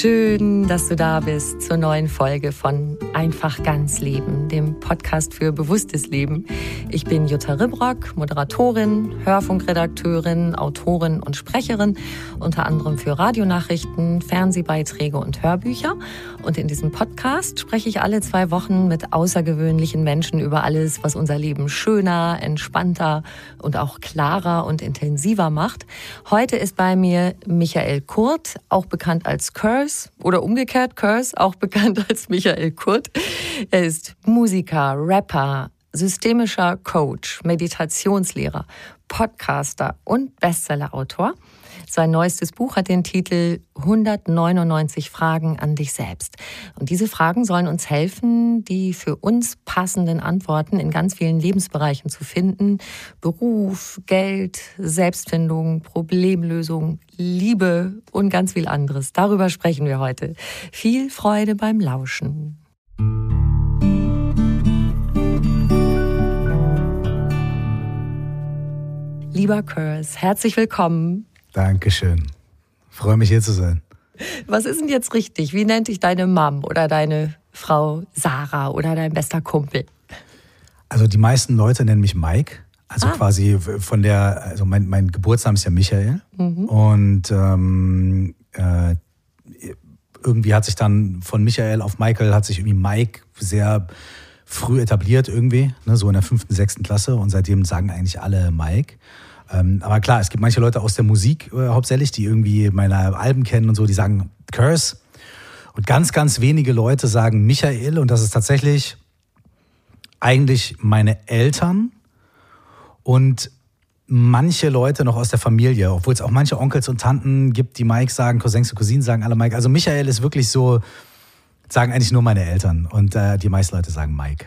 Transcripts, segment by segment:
Schön, dass du da bist zur neuen Folge von Einfach ganz Leben, dem Podcast für bewusstes Leben. Ich bin Jutta Ribrock, Moderatorin, Hörfunkredakteurin, Autorin und Sprecherin, unter anderem für Radionachrichten, Fernsehbeiträge und Hörbücher. Und in diesem Podcast spreche ich alle zwei Wochen mit außergewöhnlichen Menschen über alles, was unser Leben schöner, entspannter und auch klarer und intensiver macht. Heute ist bei mir Michael Kurt, auch bekannt als Curse oder umgekehrt Curse, auch bekannt als Michael Kurt. Er ist Musiker, Rapper, systemischer Coach, Meditationslehrer, Podcaster und Bestsellerautor. Sein neuestes Buch hat den Titel 199 Fragen an dich selbst. Und diese Fragen sollen uns helfen, die für uns passenden Antworten in ganz vielen Lebensbereichen zu finden. Beruf, Geld, Selbstfindung, Problemlösung, Liebe und ganz viel anderes. Darüber sprechen wir heute. Viel Freude beim Lauschen. Lieber Curse, herzlich willkommen. Dankeschön. Freue mich hier zu sein. Was ist denn jetzt richtig? Wie nennt dich deine Mom oder deine Frau Sarah oder dein bester Kumpel? Also die meisten Leute nennen mich Mike. Also ah. quasi von der, also mein, mein Geburtsname ist ja Michael. Mhm. Und ähm, äh, irgendwie hat sich dann von Michael auf Michael hat sich irgendwie Mike sehr früh etabliert irgendwie, ne, so in der fünften, sechsten Klasse. Und seitdem sagen eigentlich alle Mike. Ähm, aber klar, es gibt manche Leute aus der Musik äh, hauptsächlich, die irgendwie meine Alben kennen und so, die sagen Curse. Und ganz, ganz wenige Leute sagen Michael. Und das ist tatsächlich eigentlich meine Eltern und manche Leute noch aus der Familie, obwohl es auch manche Onkels und Tanten gibt, die Mike sagen, Cousins und Cousinen sagen alle Mike. Also Michael ist wirklich so, sagen eigentlich nur meine Eltern und äh, die meisten Leute sagen Mike.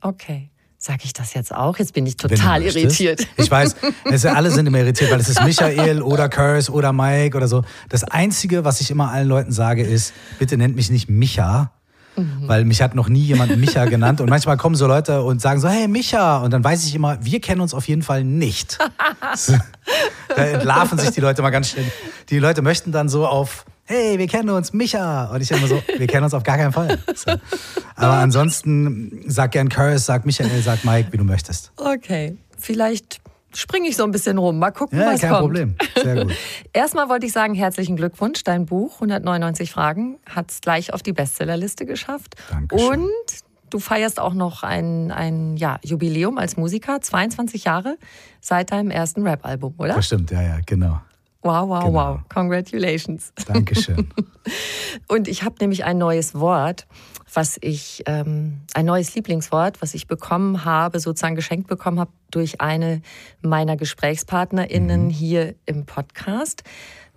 Okay. Sag ich das jetzt auch? Jetzt bin ich total irritiert. Ich weiß, es, alle sind immer irritiert, weil es ist Michael oder Curse oder Mike oder so. Das Einzige, was ich immer allen Leuten sage, ist, bitte nennt mich nicht Micha, mhm. weil mich hat noch nie jemand Micha genannt. Und manchmal kommen so Leute und sagen so, hey Micha. Und dann weiß ich immer, wir kennen uns auf jeden Fall nicht. da entlarven sich die Leute mal ganz schnell. Die Leute möchten dann so auf hey, wir kennen uns, Micha. Und ich immer so, wir kennen uns auf gar keinen Fall. So. Aber ansonsten sag gern Curse, sag Michael, sag Mike, wie du möchtest. Okay, vielleicht springe ich so ein bisschen rum. Mal gucken, ja, was kein kommt. Problem. Sehr gut. Erstmal wollte ich sagen, herzlichen Glückwunsch. Dein Buch 199 Fragen hat es gleich auf die Bestsellerliste geschafft. Dankeschön. Und du feierst auch noch ein, ein ja, Jubiläum als Musiker, 22 Jahre seit deinem ersten Rap-Album, oder? Das stimmt, ja, ja, genau. Wow, wow, genau. wow. Congratulations. Dankeschön. Und ich habe nämlich ein neues Wort, was ich, ähm, ein neues Lieblingswort, was ich bekommen habe, sozusagen geschenkt bekommen habe durch eine meiner GesprächspartnerInnen mhm. hier im Podcast.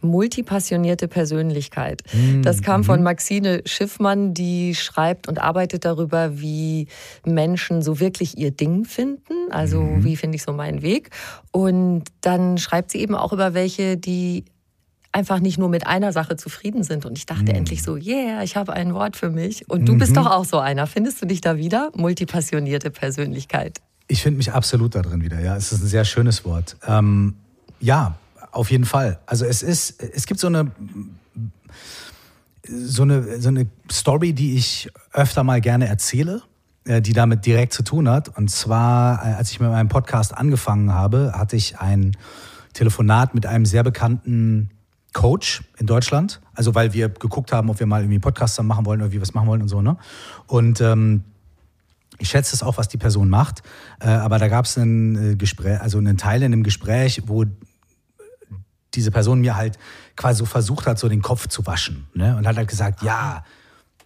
Multipassionierte Persönlichkeit. Mhm. Das kam von Maxine Schiffmann, die schreibt und arbeitet darüber, wie Menschen so wirklich ihr Ding finden. Also Mhm. wie finde ich so meinen Weg. Und dann schreibt sie eben auch über welche, die einfach nicht nur mit einer Sache zufrieden sind. Und ich dachte endlich so, yeah, ich habe ein Wort für mich. Und du bist doch auch so einer. Findest du dich da wieder? Multipassionierte Persönlichkeit. Ich finde mich absolut da drin wieder, ja. Es ist ein sehr schönes Wort. Ähm, ja, auf jeden Fall. Also es ist, es gibt so eine, so eine, so eine Story, die ich öfter mal gerne erzähle, äh, die damit direkt zu tun hat. Und zwar, äh, als ich mit meinem Podcast angefangen habe, hatte ich ein Telefonat mit einem sehr bekannten Coach in Deutschland. Also weil wir geguckt haben, ob wir mal irgendwie einen Podcast zusammen machen wollen, irgendwie was machen wollen und so, ne? Und ähm, ich schätze es auch, was die Person macht, äh, aber da gab es ein äh, Gespräch, also einen Teil in dem Gespräch, wo diese Person mir halt quasi so versucht hat, so den Kopf zu waschen. Ne? Und hat halt gesagt, ja,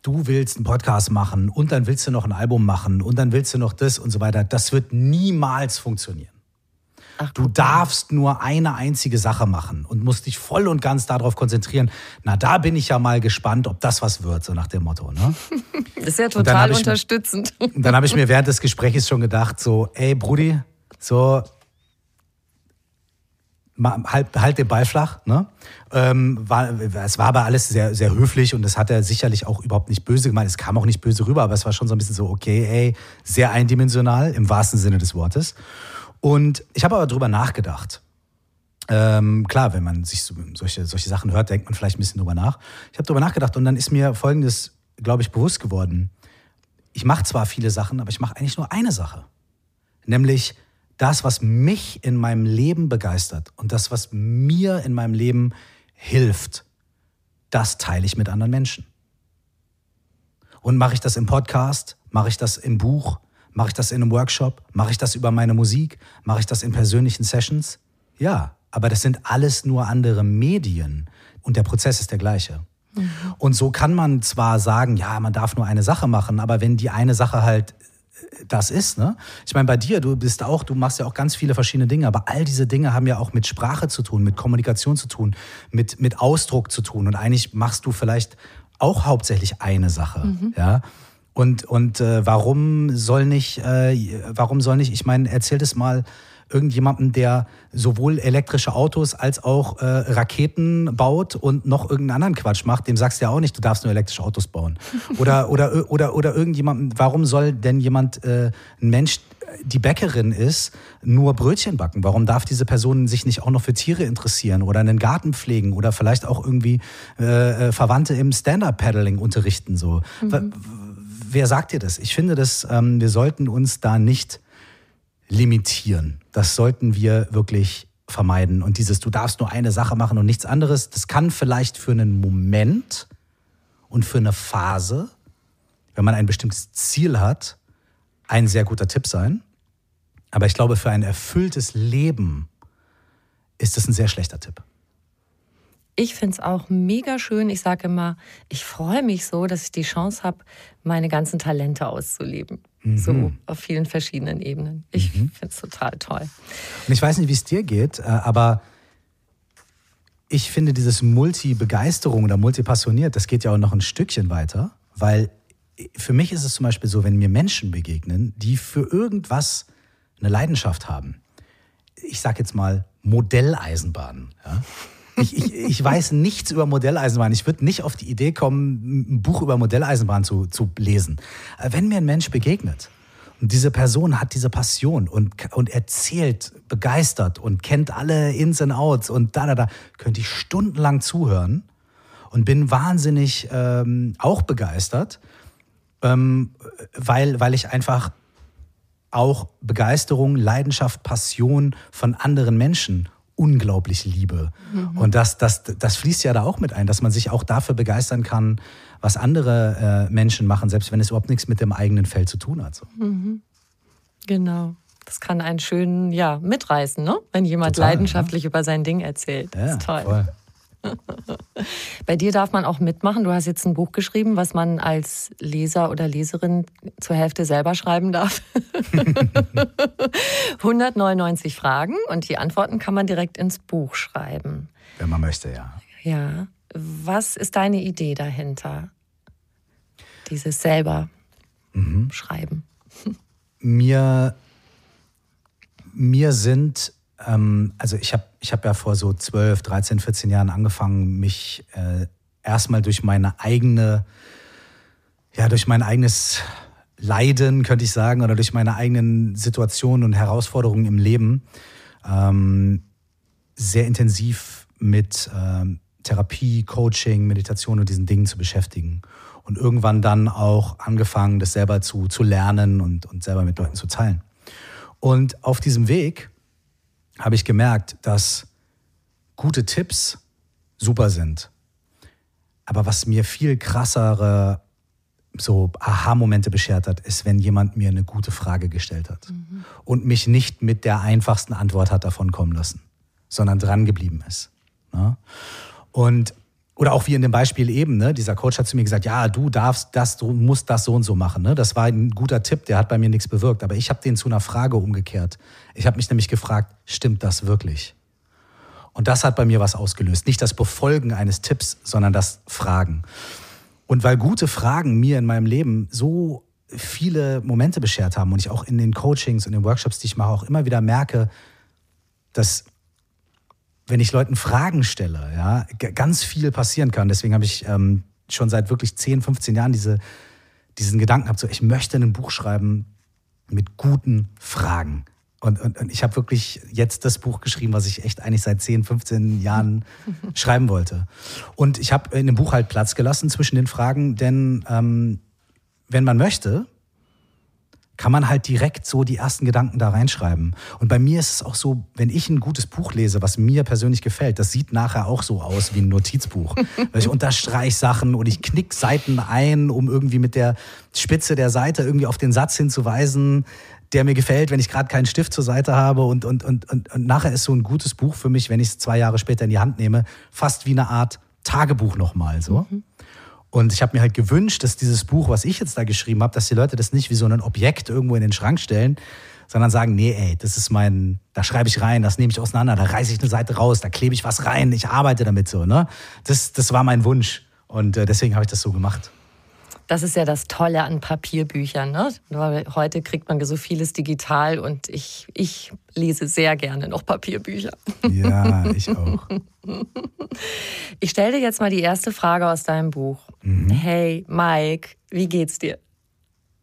du willst einen Podcast machen und dann willst du noch ein Album machen und dann willst du noch das und so weiter. Das wird niemals funktionieren. Du darfst nur eine einzige Sache machen und musst dich voll und ganz darauf konzentrieren. Na, da bin ich ja mal gespannt, ob das was wird, so nach dem Motto. Ne? Das ist ja total unterstützend. Und dann habe ich mir während des Gesprächs schon gedacht, so, ey Brudi, so halt, halt den Ball flach. Ne? Ähm, war, es war aber alles sehr, sehr höflich und das hat er sicherlich auch überhaupt nicht böse gemeint. Es kam auch nicht böse rüber, aber es war schon so ein bisschen so, okay, ey, sehr eindimensional im wahrsten Sinne des Wortes. Und ich habe aber drüber nachgedacht. Ähm, klar, wenn man sich so, solche, solche Sachen hört, denkt man vielleicht ein bisschen drüber nach. Ich habe drüber nachgedacht und dann ist mir Folgendes, glaube ich, bewusst geworden. Ich mache zwar viele Sachen, aber ich mache eigentlich nur eine Sache. Nämlich das, was mich in meinem Leben begeistert und das, was mir in meinem Leben hilft, das teile ich mit anderen Menschen. Und mache ich das im Podcast, mache ich das im Buch, mache ich das in einem Workshop, mache ich das über meine Musik, mache ich das in persönlichen Sessions? Ja, aber das sind alles nur andere Medien und der Prozess ist der gleiche. Und so kann man zwar sagen, ja, man darf nur eine Sache machen, aber wenn die eine Sache halt das ist, ne? Ich meine, bei dir, du bist auch, du machst ja auch ganz viele verschiedene Dinge, aber all diese Dinge haben ja auch mit Sprache zu tun, mit Kommunikation zu tun, mit, mit Ausdruck zu tun. Und eigentlich machst du vielleicht auch hauptsächlich eine Sache, ja. Und, und äh, warum soll nicht, äh, warum soll nicht, ich meine, erzähl das mal irgendjemandem, der sowohl elektrische Autos als auch äh, Raketen baut und noch irgendeinen anderen Quatsch macht, dem sagst du ja auch nicht, du darfst nur elektrische Autos bauen. Oder, oder, oder, oder irgendjemandem, warum soll denn jemand, äh, ein Mensch, die Bäckerin ist, nur Brötchen backen? Warum darf diese Person sich nicht auch noch für Tiere interessieren oder einen Garten pflegen oder vielleicht auch irgendwie äh, äh, Verwandte im Stand-Up-Paddling unterrichten? So? Wa- Wer sagt dir das? Ich finde, dass ähm, wir sollten uns da nicht limitieren. Das sollten wir wirklich vermeiden. Und dieses, du darfst nur eine Sache machen und nichts anderes, das kann vielleicht für einen Moment und für eine Phase, wenn man ein bestimmtes Ziel hat, ein sehr guter Tipp sein. Aber ich glaube, für ein erfülltes Leben ist das ein sehr schlechter Tipp. Ich finde es auch mega schön. Ich sage immer, ich freue mich so, dass ich die Chance habe, meine ganzen Talente auszuleben. So auf vielen verschiedenen Ebenen. Ich finde es total toll. Und ich weiß nicht, wie es dir geht, äh, aber ich finde dieses Multi-Begeisterung oder Multipassioniert, das geht ja auch noch ein Stückchen weiter, weil für mich ist es zum Beispiel so, wenn mir Menschen begegnen, die für irgendwas eine Leidenschaft haben. Ich sag jetzt mal Modelleisenbahnen. Ja? Ich, ich, ich weiß nichts über Modelleisenbahn. Ich würde nicht auf die Idee kommen, ein Buch über Modelleisenbahn zu, zu lesen. Äh, Wenn mir ein Mensch begegnet und diese Person hat diese Passion und, und erzählt begeistert und kennt alle Ins und Outs und da, da, da, könnte ich stundenlang zuhören und bin wahnsinnig ähm, auch begeistert, ähm, weil, weil ich einfach auch Begeisterung, Leidenschaft, Passion von anderen Menschen unglaublich liebe. Und das, das, das fließt ja da auch mit ein, dass man sich auch dafür begeistern kann, was andere äh, Menschen machen, selbst wenn es überhaupt nichts mit dem eigenen Feld zu tun hat. So. Genau. Das kann einen schön ja, mitreißen, ne? wenn jemand Total, leidenschaftlich über sein Ding erzählt. Das Ja, ist toll. voll. Bei dir darf man auch mitmachen. Du hast jetzt ein Buch geschrieben, was man als Leser oder Leserin zur Hälfte selber schreiben darf. 199 Fragen und die Antworten kann man direkt ins Buch schreiben. Wenn man möchte, ja. Ja. Was ist deine Idee dahinter? Dieses selber mhm. schreiben. Mir, mir sind ähm, also ich habe ich hab ja vor so 12, 13, 14 Jahren angefangen, mich äh, erstmal durch meine eigene, ja, durch mein eigenes Leiden, könnte ich sagen, oder durch meine eigenen Situationen und Herausforderungen im Leben ähm, sehr intensiv mit ähm, Therapie, Coaching, Meditation und diesen Dingen zu beschäftigen. Und irgendwann dann auch angefangen, das selber zu, zu lernen und, und selber mit Leuten zu teilen. Und auf diesem Weg habe ich gemerkt, dass gute Tipps super sind. Aber was mir viel krassere so Aha-Momente beschert hat, ist, wenn jemand mir eine gute Frage gestellt hat mhm. und mich nicht mit der einfachsten Antwort hat davon kommen lassen, sondern dran geblieben ist. Ne? Und oder auch wie in dem Beispiel eben, ne? dieser Coach hat zu mir gesagt, ja, du darfst das, du musst das so und so machen. Ne? Das war ein guter Tipp, der hat bei mir nichts bewirkt. Aber ich habe den zu einer Frage umgekehrt. Ich habe mich nämlich gefragt, stimmt das wirklich? Und das hat bei mir was ausgelöst. Nicht das Befolgen eines Tipps, sondern das Fragen. Und weil gute Fragen mir in meinem Leben so viele Momente beschert haben und ich auch in den Coachings und den Workshops, die ich mache, auch immer wieder merke, dass wenn ich Leuten Fragen stelle, ja, ganz viel passieren kann. Deswegen habe ich ähm, schon seit wirklich 10, 15 Jahren diese, diesen Gedanken gehabt, so ich möchte ein Buch schreiben mit guten Fragen. Und, und, und ich habe wirklich jetzt das Buch geschrieben, was ich echt eigentlich seit 10, 15 Jahren schreiben wollte. Und ich habe in dem Buch halt Platz gelassen zwischen den Fragen, denn ähm, wenn man möchte, kann man halt direkt so die ersten Gedanken da reinschreiben. Und bei mir ist es auch so, wenn ich ein gutes Buch lese, was mir persönlich gefällt, das sieht nachher auch so aus wie ein Notizbuch. Weil ich unterstreiche Sachen und ich knick Seiten ein, um irgendwie mit der Spitze der Seite irgendwie auf den Satz hinzuweisen, der mir gefällt, wenn ich gerade keinen Stift zur Seite habe. Und, und, und, und, und nachher ist so ein gutes Buch für mich, wenn ich es zwei Jahre später in die Hand nehme, fast wie eine Art Tagebuch nochmal so. Mhm. Und ich habe mir halt gewünscht, dass dieses Buch, was ich jetzt da geschrieben habe, dass die Leute das nicht wie so ein Objekt irgendwo in den Schrank stellen, sondern sagen, nee, ey, das ist mein, da schreibe ich rein, das nehme ich auseinander, da reiße ich eine Seite raus, da klebe ich was rein, ich arbeite damit so, ne? Das, das war mein Wunsch und äh, deswegen habe ich das so gemacht. Das ist ja das Tolle an Papierbüchern. Ne? Heute kriegt man so vieles digital und ich, ich lese sehr gerne noch Papierbücher. Ja, ich auch. Ich stelle dir jetzt mal die erste Frage aus deinem Buch. Mhm. Hey, Mike, wie geht's dir?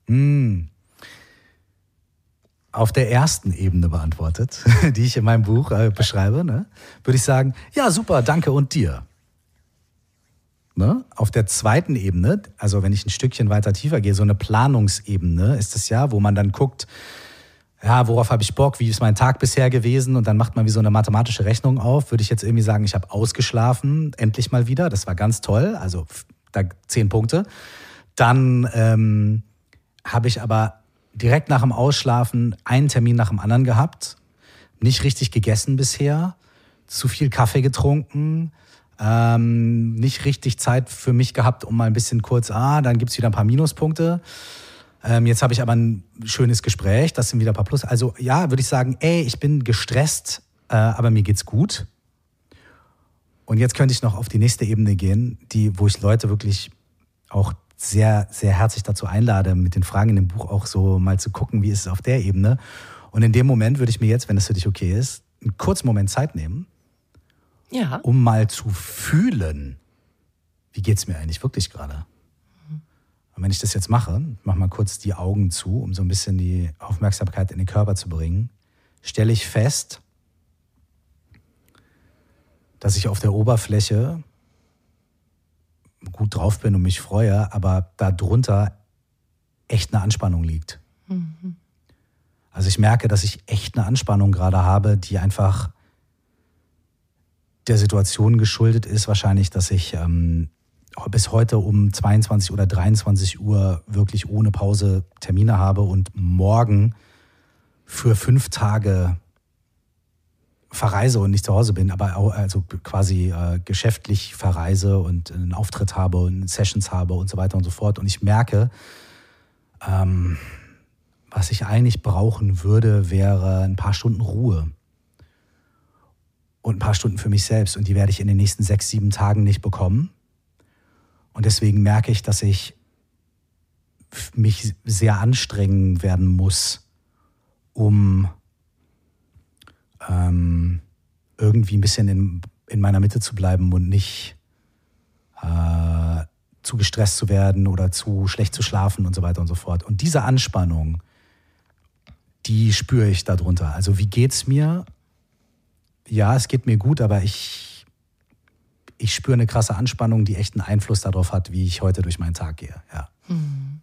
Mhm. Auf der ersten Ebene beantwortet, die ich in meinem Buch äh, beschreibe, ne, würde ich sagen, ja, super, danke und dir. Ne? Auf der zweiten Ebene, also wenn ich ein Stückchen weiter tiefer gehe, so eine Planungsebene ist es ja, wo man dann guckt, ja, worauf habe ich Bock, wie ist mein Tag bisher gewesen? Und dann macht man wie so eine mathematische Rechnung auf, würde ich jetzt irgendwie sagen, ich habe ausgeschlafen, endlich mal wieder, das war ganz toll, also da zehn Punkte. Dann ähm, habe ich aber direkt nach dem Ausschlafen einen Termin nach dem anderen gehabt, nicht richtig gegessen bisher, zu viel Kaffee getrunken, ähm, nicht richtig Zeit für mich gehabt, um mal ein bisschen kurz, ah, dann gibt es wieder ein paar Minuspunkte. Ähm, jetzt habe ich aber ein schönes Gespräch, das sind wieder ein paar Plus. Also ja, würde ich sagen, ey, ich bin gestresst, äh, aber mir geht's gut. Und jetzt könnte ich noch auf die nächste Ebene gehen, die, wo ich Leute wirklich auch sehr, sehr herzlich dazu einlade, mit den Fragen in dem Buch auch so mal zu gucken, wie ist es auf der Ebene. Und in dem Moment würde ich mir jetzt, wenn es für dich okay ist, einen kurzen Moment Zeit nehmen, ja. um mal zu fühlen, wie geht es mir eigentlich wirklich gerade. Und wenn ich das jetzt mache, mach mal kurz die Augen zu, um so ein bisschen die Aufmerksamkeit in den Körper zu bringen, stelle ich fest, dass ich auf der Oberfläche gut drauf bin und mich freue, aber darunter echt eine Anspannung liegt. Mhm. Also ich merke, dass ich echt eine Anspannung gerade habe, die einfach der Situation geschuldet ist. Wahrscheinlich, dass ich ähm, bis heute um 22 oder 23 Uhr wirklich ohne Pause Termine habe und morgen für fünf Tage verreise und nicht zu Hause bin, aber auch, also quasi äh, geschäftlich verreise und einen Auftritt habe und Sessions habe und so weiter und so fort. Und ich merke, ähm, was ich eigentlich brauchen würde, wäre ein paar Stunden Ruhe und ein paar Stunden für mich selbst. Und die werde ich in den nächsten sechs, sieben Tagen nicht bekommen. Und deswegen merke ich, dass ich mich sehr anstrengen werden muss, um ähm, irgendwie ein bisschen in, in meiner Mitte zu bleiben und nicht äh, zu gestresst zu werden oder zu schlecht zu schlafen und so weiter und so fort. Und diese Anspannung, die spüre ich darunter. Also wie geht's mir? Ja, es geht mir gut, aber ich, ich spüre eine krasse Anspannung, die echt einen Einfluss darauf hat, wie ich heute durch meinen Tag gehe. Ja. Hm.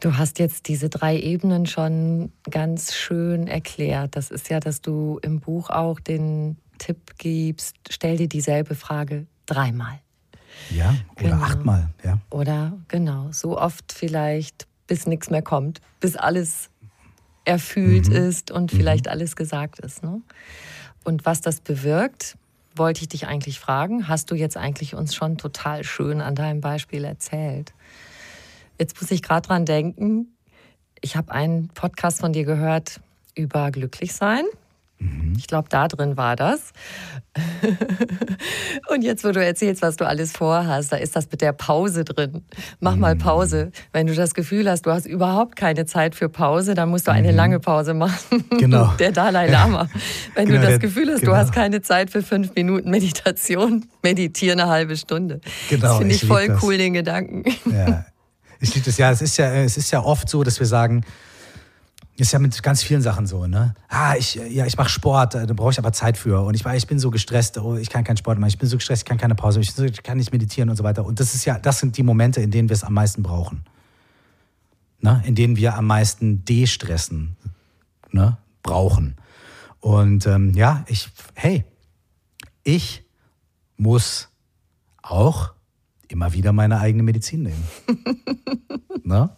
Du hast jetzt diese drei Ebenen schon ganz schön erklärt. Das ist ja, dass du im Buch auch den Tipp gibst, stell dir dieselbe Frage dreimal. Ja, oder genau. achtmal, ja. Oder genau, so oft vielleicht, bis nichts mehr kommt, bis alles erfüllt mhm. ist und vielleicht mhm. alles gesagt ist. Ne? Und was das bewirkt, wollte ich dich eigentlich fragen. Hast du jetzt eigentlich uns schon total schön an deinem Beispiel erzählt? Jetzt muss ich gerade dran denken. Ich habe einen Podcast von dir gehört über Glücklichsein. Mhm. Ich glaube, da drin war das. Und jetzt, wo du erzählst, was du alles vorhast, da ist das mit der Pause drin. Mach mal mhm. Pause. Wenn du das Gefühl hast, du hast überhaupt keine Zeit für Pause, dann musst du eine mhm. lange Pause machen. Genau. Der Dalai Lama. Wenn genau, du das Gefühl hast, genau. du hast keine Zeit für fünf Minuten Meditation, meditiere eine halbe Stunde. Genau. Das finde ich, ich voll cool, den Gedanken. Ja. Ich liebe das. Ja, es ist ja, es ist ja oft so, dass wir sagen, ist ja mit ganz vielen Sachen so, ne? Ah, ich, ja, ich mache Sport, da brauche ich aber Zeit für. Und ich, ich bin so gestresst, oh, ich kann keinen Sport machen, ich bin so gestresst, ich kann keine Pause, ich, ich kann nicht meditieren und so weiter. Und das ist ja, das sind die Momente, in denen wir es am meisten brauchen. Ne? In denen wir am meisten de-stressen, ne? brauchen. Und ähm, ja, ich, hey, ich muss auch immer wieder meine eigene Medizin nehmen. ne?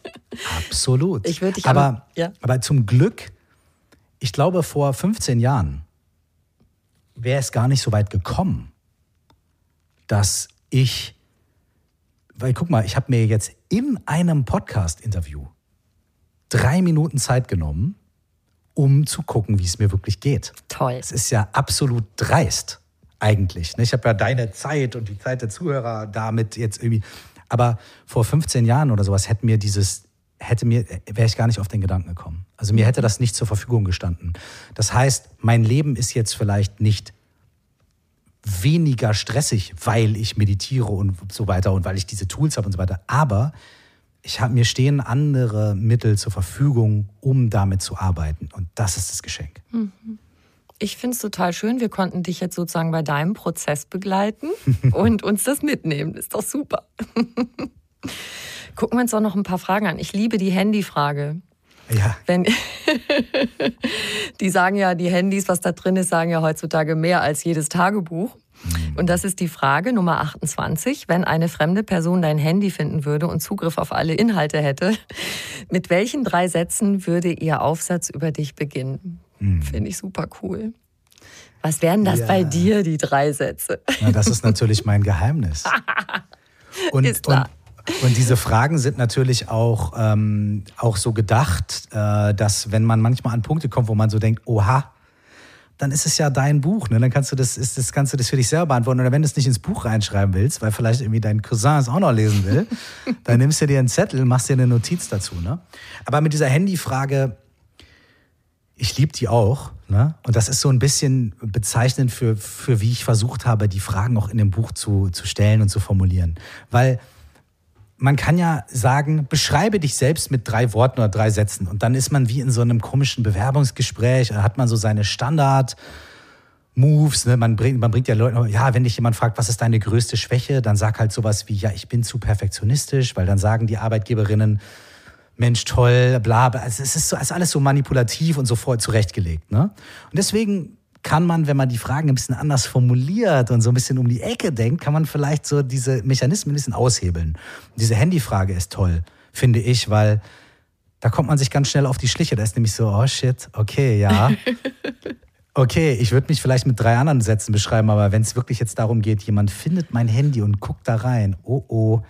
Absolut. Ich würde dich aber, aber, ja. aber zum Glück, ich glaube, vor 15 Jahren wäre es gar nicht so weit gekommen, dass ich, weil guck mal, ich habe mir jetzt in einem Podcast-Interview drei Minuten Zeit genommen, um zu gucken, wie es mir wirklich geht. Toll. Es ist ja absolut dreist eigentlich. Ne? Ich habe ja deine Zeit und die Zeit der Zuhörer damit jetzt irgendwie. Aber vor 15 Jahren oder sowas hätte mir dieses, hätte mir, wäre ich gar nicht auf den Gedanken gekommen. Also mir hätte das nicht zur Verfügung gestanden. Das heißt, mein Leben ist jetzt vielleicht nicht weniger stressig, weil ich meditiere und so weiter und weil ich diese Tools habe und so weiter. Aber ich hab, mir stehen andere Mittel zur Verfügung, um damit zu arbeiten. Und das ist das Geschenk. Mhm ich finde es total schön. Wir konnten dich jetzt sozusagen bei deinem Prozess begleiten und uns das mitnehmen. Ist doch super. Gucken wir uns doch noch ein paar Fragen an. Ich liebe die Handyfrage. Ja. Wenn, die sagen ja, die Handys, was da drin ist, sagen ja heutzutage mehr als jedes Tagebuch. Mhm. Und das ist die Frage Nummer 28. Wenn eine fremde Person dein Handy finden würde und Zugriff auf alle Inhalte hätte, mit welchen drei Sätzen würde ihr Aufsatz über dich beginnen? Mhm. Finde ich super cool. Was wären das ja. bei dir, die drei Sätze? Na, das ist natürlich mein Geheimnis. Und, ist klar. Und, und diese Fragen sind natürlich auch, ähm, auch so gedacht, äh, dass wenn man manchmal an Punkte kommt, wo man so denkt, oha, dann ist es ja dein Buch, ne? Dann kannst du das, ist, das kannst du das für dich selber beantworten. Oder wenn du es nicht ins Buch reinschreiben willst, weil vielleicht irgendwie dein Cousin es auch noch lesen will, dann nimmst du dir einen Zettel, machst dir eine Notiz dazu, ne? Aber mit dieser Handyfrage, ich liebe die auch. Ne? Und das ist so ein bisschen bezeichnend für, für wie ich versucht habe, die Fragen auch in dem Buch zu, zu stellen und zu formulieren. Weil man kann ja sagen, beschreibe dich selbst mit drei Worten oder drei Sätzen. Und dann ist man wie in so einem komischen Bewerbungsgespräch, da hat man so seine Standard. Moves, ne? man, bringt, man bringt ja Leute, ja, wenn dich jemand fragt, was ist deine größte Schwäche, dann sag halt sowas wie, ja, ich bin zu perfektionistisch, weil dann sagen die Arbeitgeberinnen, Mensch, toll, bla, bla. Also es ist, so, es ist alles so manipulativ und so voll zurechtgelegt. Ne? Und deswegen kann man, wenn man die Fragen ein bisschen anders formuliert und so ein bisschen um die Ecke denkt, kann man vielleicht so diese Mechanismen ein bisschen aushebeln. diese Handyfrage ist toll, finde ich, weil da kommt man sich ganz schnell auf die Schliche. Da ist nämlich so, oh shit, okay, ja. Okay, ich würde mich vielleicht mit drei anderen Sätzen beschreiben, aber wenn es wirklich jetzt darum geht, jemand findet mein Handy und guckt da rein, oh oh.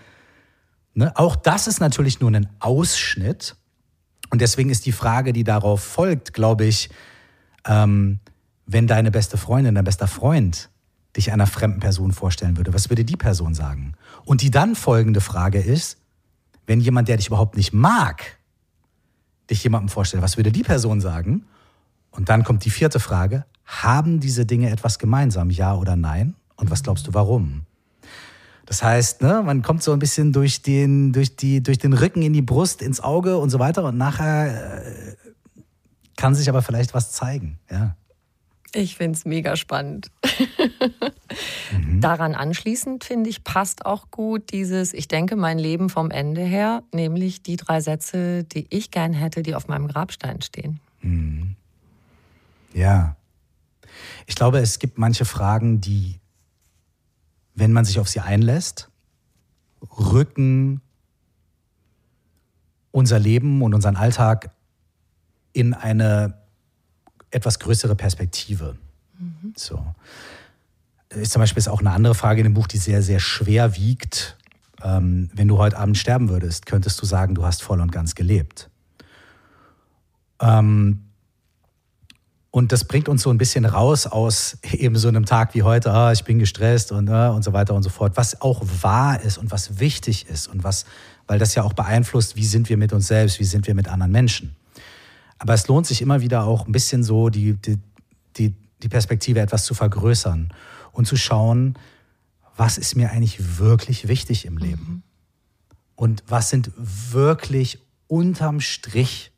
Ne? Auch das ist natürlich nur ein Ausschnitt. Und deswegen ist die Frage, die darauf folgt, glaube ich, ähm, wenn deine beste Freundin, dein bester Freund dich einer fremden Person vorstellen würde, was würde die Person sagen? Und die dann folgende Frage ist, wenn jemand, der dich überhaupt nicht mag, dich jemandem vorstellt, was würde die Person sagen? Und dann kommt die vierte Frage, haben diese Dinge etwas gemeinsam, ja oder nein? Und was glaubst du, warum? Das heißt, ne, man kommt so ein bisschen durch den, durch, die, durch den Rücken in die Brust, ins Auge und so weiter und nachher äh, kann sich aber vielleicht was zeigen. Ja. Ich finde es mega spannend. mhm. Daran anschließend, finde ich, passt auch gut dieses, ich denke mein Leben vom Ende her, nämlich die drei Sätze, die ich gern hätte, die auf meinem Grabstein stehen. Mhm. Ja. Ich glaube, es gibt manche Fragen, die, wenn man sich auf sie einlässt, rücken unser Leben und unseren Alltag in eine etwas größere Perspektive. Mhm. So. Ist zum Beispiel auch eine andere Frage in dem Buch, die sehr, sehr schwer wiegt. Ähm, wenn du heute Abend sterben würdest, könntest du sagen, du hast voll und ganz gelebt. Ähm, und das bringt uns so ein bisschen raus aus eben so einem Tag wie heute, ah, ich bin gestresst und, ah, und so weiter und so fort, was auch wahr ist und was wichtig ist und was, weil das ja auch beeinflusst, wie sind wir mit uns selbst, wie sind wir mit anderen Menschen. Aber es lohnt sich immer wieder auch ein bisschen so die, die, die, die Perspektive etwas zu vergrößern und zu schauen, was ist mir eigentlich wirklich wichtig im Leben? Mhm. Und was sind wirklich unterm Strich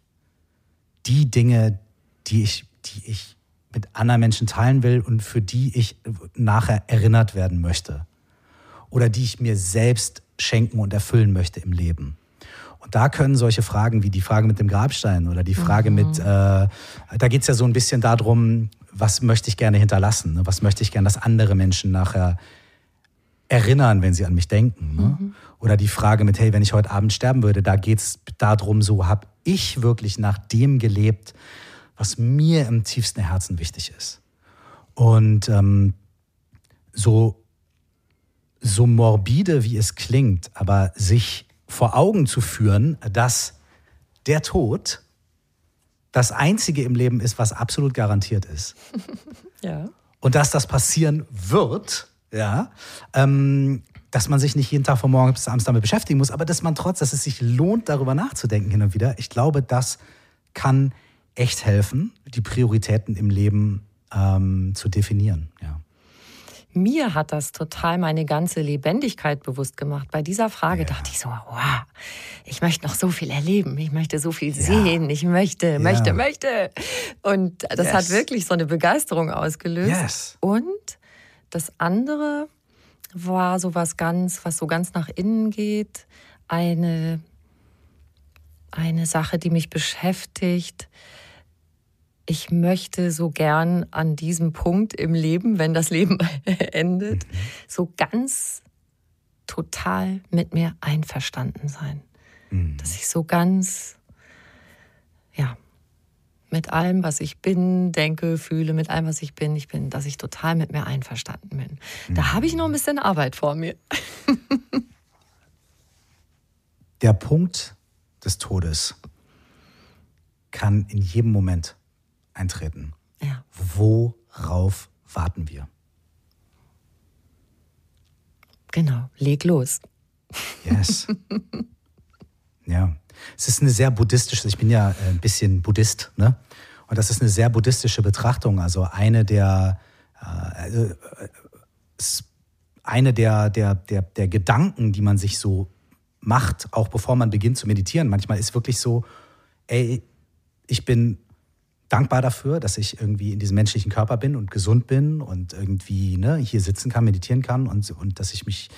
die Dinge, die ich, die ich mit anderen Menschen teilen will und für die ich nachher erinnert werden möchte? Oder die ich mir selbst schenken und erfüllen möchte im Leben? Und da können solche Fragen wie die Frage mit dem Grabstein oder die Frage mhm. mit, äh, da geht es ja so ein bisschen darum, was möchte ich gerne hinterlassen? Ne? Was möchte ich gerne, dass andere Menschen nachher erinnern, wenn sie an mich denken? Ne? Mhm. Oder die Frage mit, hey, wenn ich heute Abend sterben würde, da geht es darum, so habe ich wirklich nach dem gelebt, was mir im tiefsten Herzen wichtig ist. Und ähm, so, so morbide, wie es klingt, aber sich vor Augen zu führen, dass der Tod das Einzige im Leben ist, was absolut garantiert ist. ja. Und dass das passieren wird, ja, ähm, dass man sich nicht jeden Tag von morgens bis abends damit beschäftigen muss, aber dass man trotz, dass es sich lohnt, darüber nachzudenken hin und wieder. Ich glaube, das kann echt helfen, die Prioritäten im Leben ähm, zu definieren. Ja mir hat das total meine ganze Lebendigkeit bewusst gemacht. Bei dieser Frage ja. dachte ich so, wow, ich möchte noch so viel erleben, ich möchte so viel ja. sehen, ich möchte, möchte, möchte. Und das yes. hat wirklich so eine Begeisterung ausgelöst. Yes. Und das andere war so was ganz, was so ganz nach innen geht, eine, eine Sache, die mich beschäftigt, ich möchte so gern an diesem Punkt im Leben, wenn das Leben endet, so ganz total mit mir einverstanden sein. Mhm. Dass ich so ganz, ja, mit allem, was ich bin, denke, fühle, mit allem, was ich bin, ich bin, dass ich total mit mir einverstanden bin. Mhm. Da habe ich noch ein bisschen Arbeit vor mir. Der Punkt des Todes kann in jedem Moment eintreten. Ja. Worauf warten wir? Genau, leg los. Yes. ja. Es ist eine sehr buddhistische, ich bin ja äh, ein bisschen Buddhist, ne? Und das ist eine sehr buddhistische Betrachtung. Also eine der, äh, äh, eine der, der, der, der Gedanken, die man sich so macht, auch bevor man beginnt zu meditieren. Manchmal ist wirklich so, ey, ich bin dankbar dafür, dass ich irgendwie in diesem menschlichen Körper bin und gesund bin und irgendwie ne, hier sitzen kann, meditieren kann und, und dass ich mich,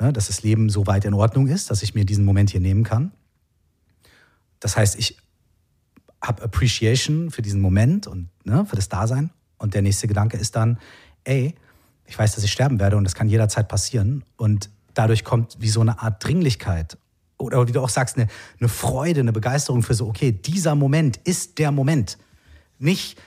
ne, dass das Leben so weit in Ordnung ist, dass ich mir diesen Moment hier nehmen kann. Das heißt, ich habe Appreciation für diesen Moment und ne, für das Dasein. Und der nächste Gedanke ist dann, ey, ich weiß, dass ich sterben werde und das kann jederzeit passieren. Und dadurch kommt wie so eine Art Dringlichkeit oder wie du auch sagst, eine, eine Freude, eine Begeisterung für so, okay, dieser Moment ist der Moment nicht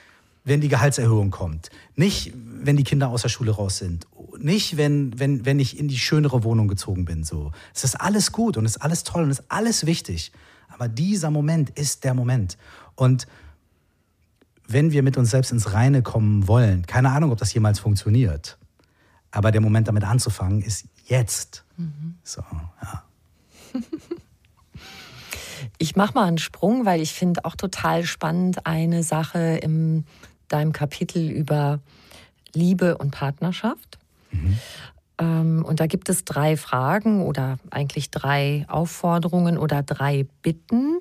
wenn die Gehaltserhöhung kommt. Nicht, wenn die Kinder aus der Schule raus sind. Nicht, wenn, wenn, wenn ich in die schönere Wohnung gezogen bin. So. Es ist alles gut und es ist alles toll und es ist alles wichtig. Aber dieser Moment ist der Moment. Und wenn wir mit uns selbst ins Reine kommen wollen, keine Ahnung, ob das jemals funktioniert, aber der Moment damit anzufangen ist jetzt. Mhm. So, ja. Ich mache mal einen Sprung, weil ich finde auch total spannend eine Sache in deinem Kapitel über Liebe und Partnerschaft. Mhm. Und da gibt es drei Fragen oder eigentlich drei Aufforderungen oder drei Bitten,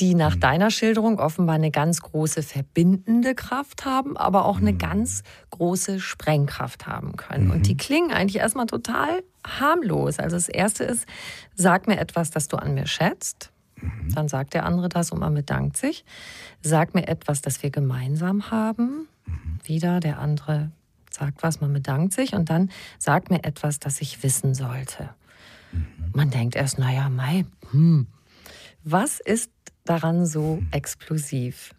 die nach mhm. deiner Schilderung offenbar eine ganz große verbindende Kraft haben, aber auch eine mhm. ganz große Sprengkraft haben können. Mhm. Und die klingen eigentlich erstmal total harmlos. Also das erste ist, sag mir etwas, das du an mir schätzt. Mhm. Dann sagt der andere das und man bedankt sich. Sag mir etwas, das wir gemeinsam haben. Mhm. Wieder der andere sagt was, man bedankt sich und dann sagt mir etwas, das ich wissen sollte. Mhm. Man denkt erst, naja, Mai, hm. was ist daran so explosiv?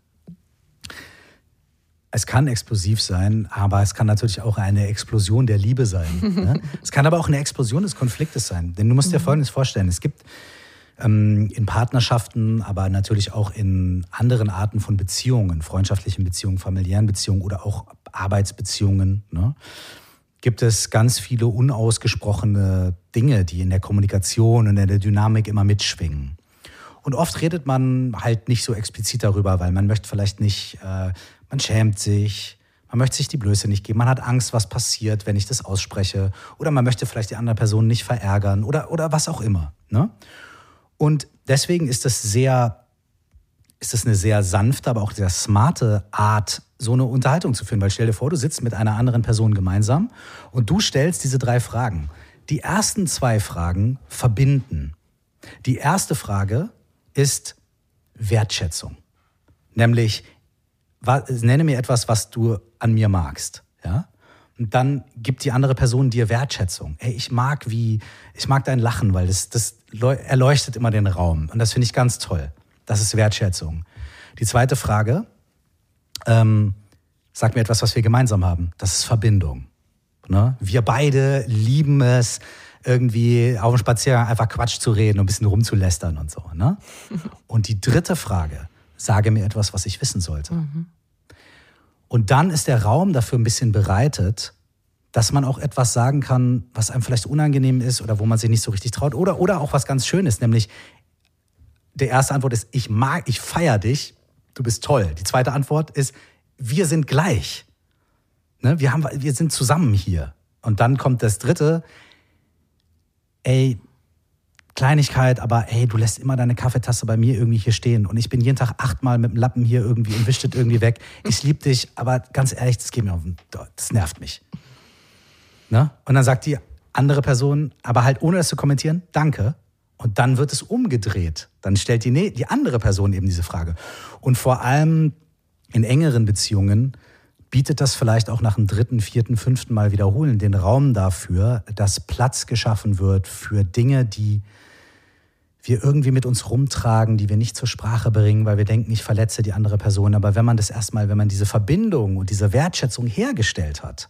Es kann explosiv sein, aber es kann natürlich auch eine Explosion der Liebe sein. ne? Es kann aber auch eine Explosion des Konfliktes sein. Denn du musst dir mhm. Folgendes vorstellen. Es gibt in Partnerschaften, aber natürlich auch in anderen Arten von Beziehungen, freundschaftlichen Beziehungen, familiären Beziehungen oder auch Arbeitsbeziehungen, ne, gibt es ganz viele unausgesprochene Dinge, die in der Kommunikation und in der Dynamik immer mitschwingen. Und oft redet man halt nicht so explizit darüber, weil man möchte vielleicht nicht, äh, man schämt sich, man möchte sich die Blöße nicht geben, man hat Angst, was passiert, wenn ich das ausspreche, oder man möchte vielleicht die andere Person nicht verärgern oder, oder was auch immer. Ne? Und deswegen ist das sehr, ist das eine sehr sanfte, aber auch sehr smarte Art, so eine Unterhaltung zu führen. Weil stell dir vor, du sitzt mit einer anderen Person gemeinsam und du stellst diese drei Fragen. Die ersten zwei Fragen verbinden. Die erste Frage ist Wertschätzung. Nämlich, nenne mir etwas, was du an mir magst. Ja? Und dann gibt die andere Person dir Wertschätzung. Ey, ich mag wie, ich mag dein Lachen, weil das, das erleuchtet immer den Raum. Und das finde ich ganz toll. Das ist Wertschätzung. Die zweite Frage, ähm, sag mir etwas, was wir gemeinsam haben. Das ist Verbindung. Ne? Wir beide lieben es, irgendwie auf dem Spaziergang einfach Quatsch zu reden und ein bisschen rumzulästern und so. Ne? Und die dritte Frage, sage mir etwas, was ich wissen sollte. Mhm. Und dann ist der Raum dafür ein bisschen bereitet, dass man auch etwas sagen kann, was einem vielleicht unangenehm ist oder wo man sich nicht so richtig traut. Oder, oder auch was ganz Schönes, nämlich der erste Antwort ist, ich mag, ich feier dich, du bist toll. Die zweite Antwort ist, wir sind gleich. Ne? Wir, haben, wir sind zusammen hier. Und dann kommt das dritte, ey, Kleinigkeit, aber ey, du lässt immer deine Kaffeetasse bei mir irgendwie hier stehen und ich bin jeden Tag achtmal mit dem Lappen hier irgendwie und wischt irgendwie weg. Ich liebe dich, aber ganz ehrlich, das geht mir auf den, das nervt mich. Ne? Und dann sagt die andere Person, aber halt ohne das zu kommentieren, danke. Und dann wird es umgedreht. Dann stellt die, die andere Person eben diese Frage. Und vor allem in engeren Beziehungen bietet das vielleicht auch nach dem dritten, vierten, fünften Mal wiederholen den Raum dafür, dass Platz geschaffen wird für Dinge, die wir irgendwie mit uns rumtragen, die wir nicht zur Sprache bringen, weil wir denken, ich verletze die andere Person. Aber wenn man das erstmal, wenn man diese Verbindung und diese Wertschätzung hergestellt hat,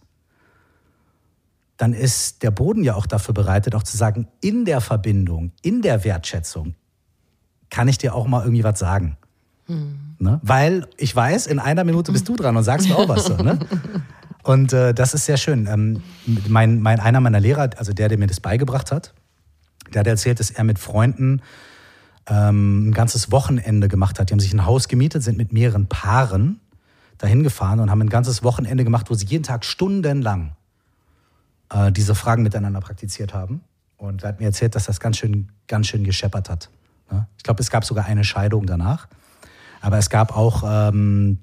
dann ist der Boden ja auch dafür bereitet, auch zu sagen, in der Verbindung, in der Wertschätzung kann ich dir auch mal irgendwie was sagen. Hm. Ne? Weil ich weiß, in einer Minute bist du dran und sagst mir auch was. So, ne? Und äh, das ist sehr schön. Ähm, mein, mein, einer meiner Lehrer, also der, der mir das beigebracht hat, der hat erzählt, dass er mit Freunden ähm, ein ganzes Wochenende gemacht hat. Die haben sich ein Haus gemietet, sind mit mehreren Paaren dahin gefahren und haben ein ganzes Wochenende gemacht, wo sie jeden Tag stundenlang äh, diese Fragen miteinander praktiziert haben. Und er hat mir erzählt, dass das ganz schön, ganz schön gescheppert hat. Ne? Ich glaube, es gab sogar eine Scheidung danach. Aber es gab auch ähm,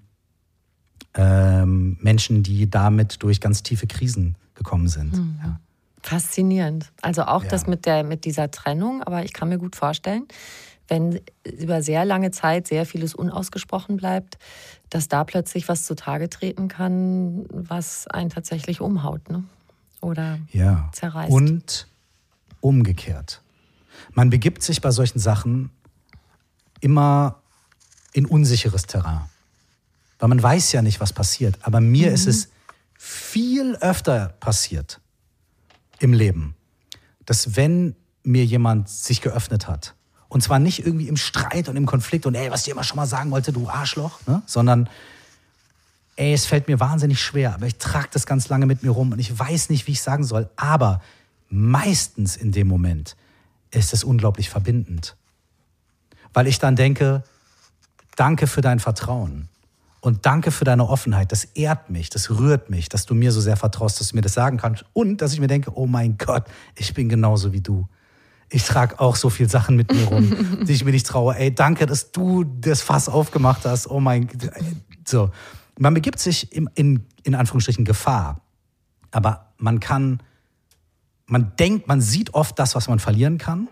ähm, Menschen, die damit durch ganz tiefe Krisen gekommen sind. Mhm. Ja. Faszinierend. Also auch ja. das mit, der, mit dieser Trennung, aber ich kann mir gut vorstellen, wenn über sehr lange Zeit sehr vieles unausgesprochen bleibt, dass da plötzlich was zutage treten kann, was einen tatsächlich umhaut ne? oder ja. zerreißt. Und umgekehrt. Man begibt sich bei solchen Sachen immer in unsicheres Terrain. weil man weiß ja nicht, was passiert. Aber mir mhm. ist es viel öfter passiert im Leben, dass wenn mir jemand sich geöffnet hat, und zwar nicht irgendwie im Streit und im Konflikt und ey, was dir immer schon mal sagen wollte, du Arschloch, ne? sondern ey, es fällt mir wahnsinnig schwer, aber ich trage das ganz lange mit mir rum und ich weiß nicht, wie ich sagen soll. Aber meistens in dem Moment ist es unglaublich verbindend. Weil ich dann denke, danke für dein Vertrauen. Und danke für deine Offenheit. Das ehrt mich, das rührt mich, dass du mir so sehr vertraust, dass du mir das sagen kannst. Und dass ich mir denke, oh mein Gott, ich bin genauso wie du. Ich trage auch so viel Sachen mit mir rum, die ich mir nicht traue. Ey, danke, dass du das Fass aufgemacht hast. Oh mein Gott. So. Man begibt sich in, in, in Anführungsstrichen Gefahr. Aber man kann, man denkt, man sieht oft das, was man verlieren kann.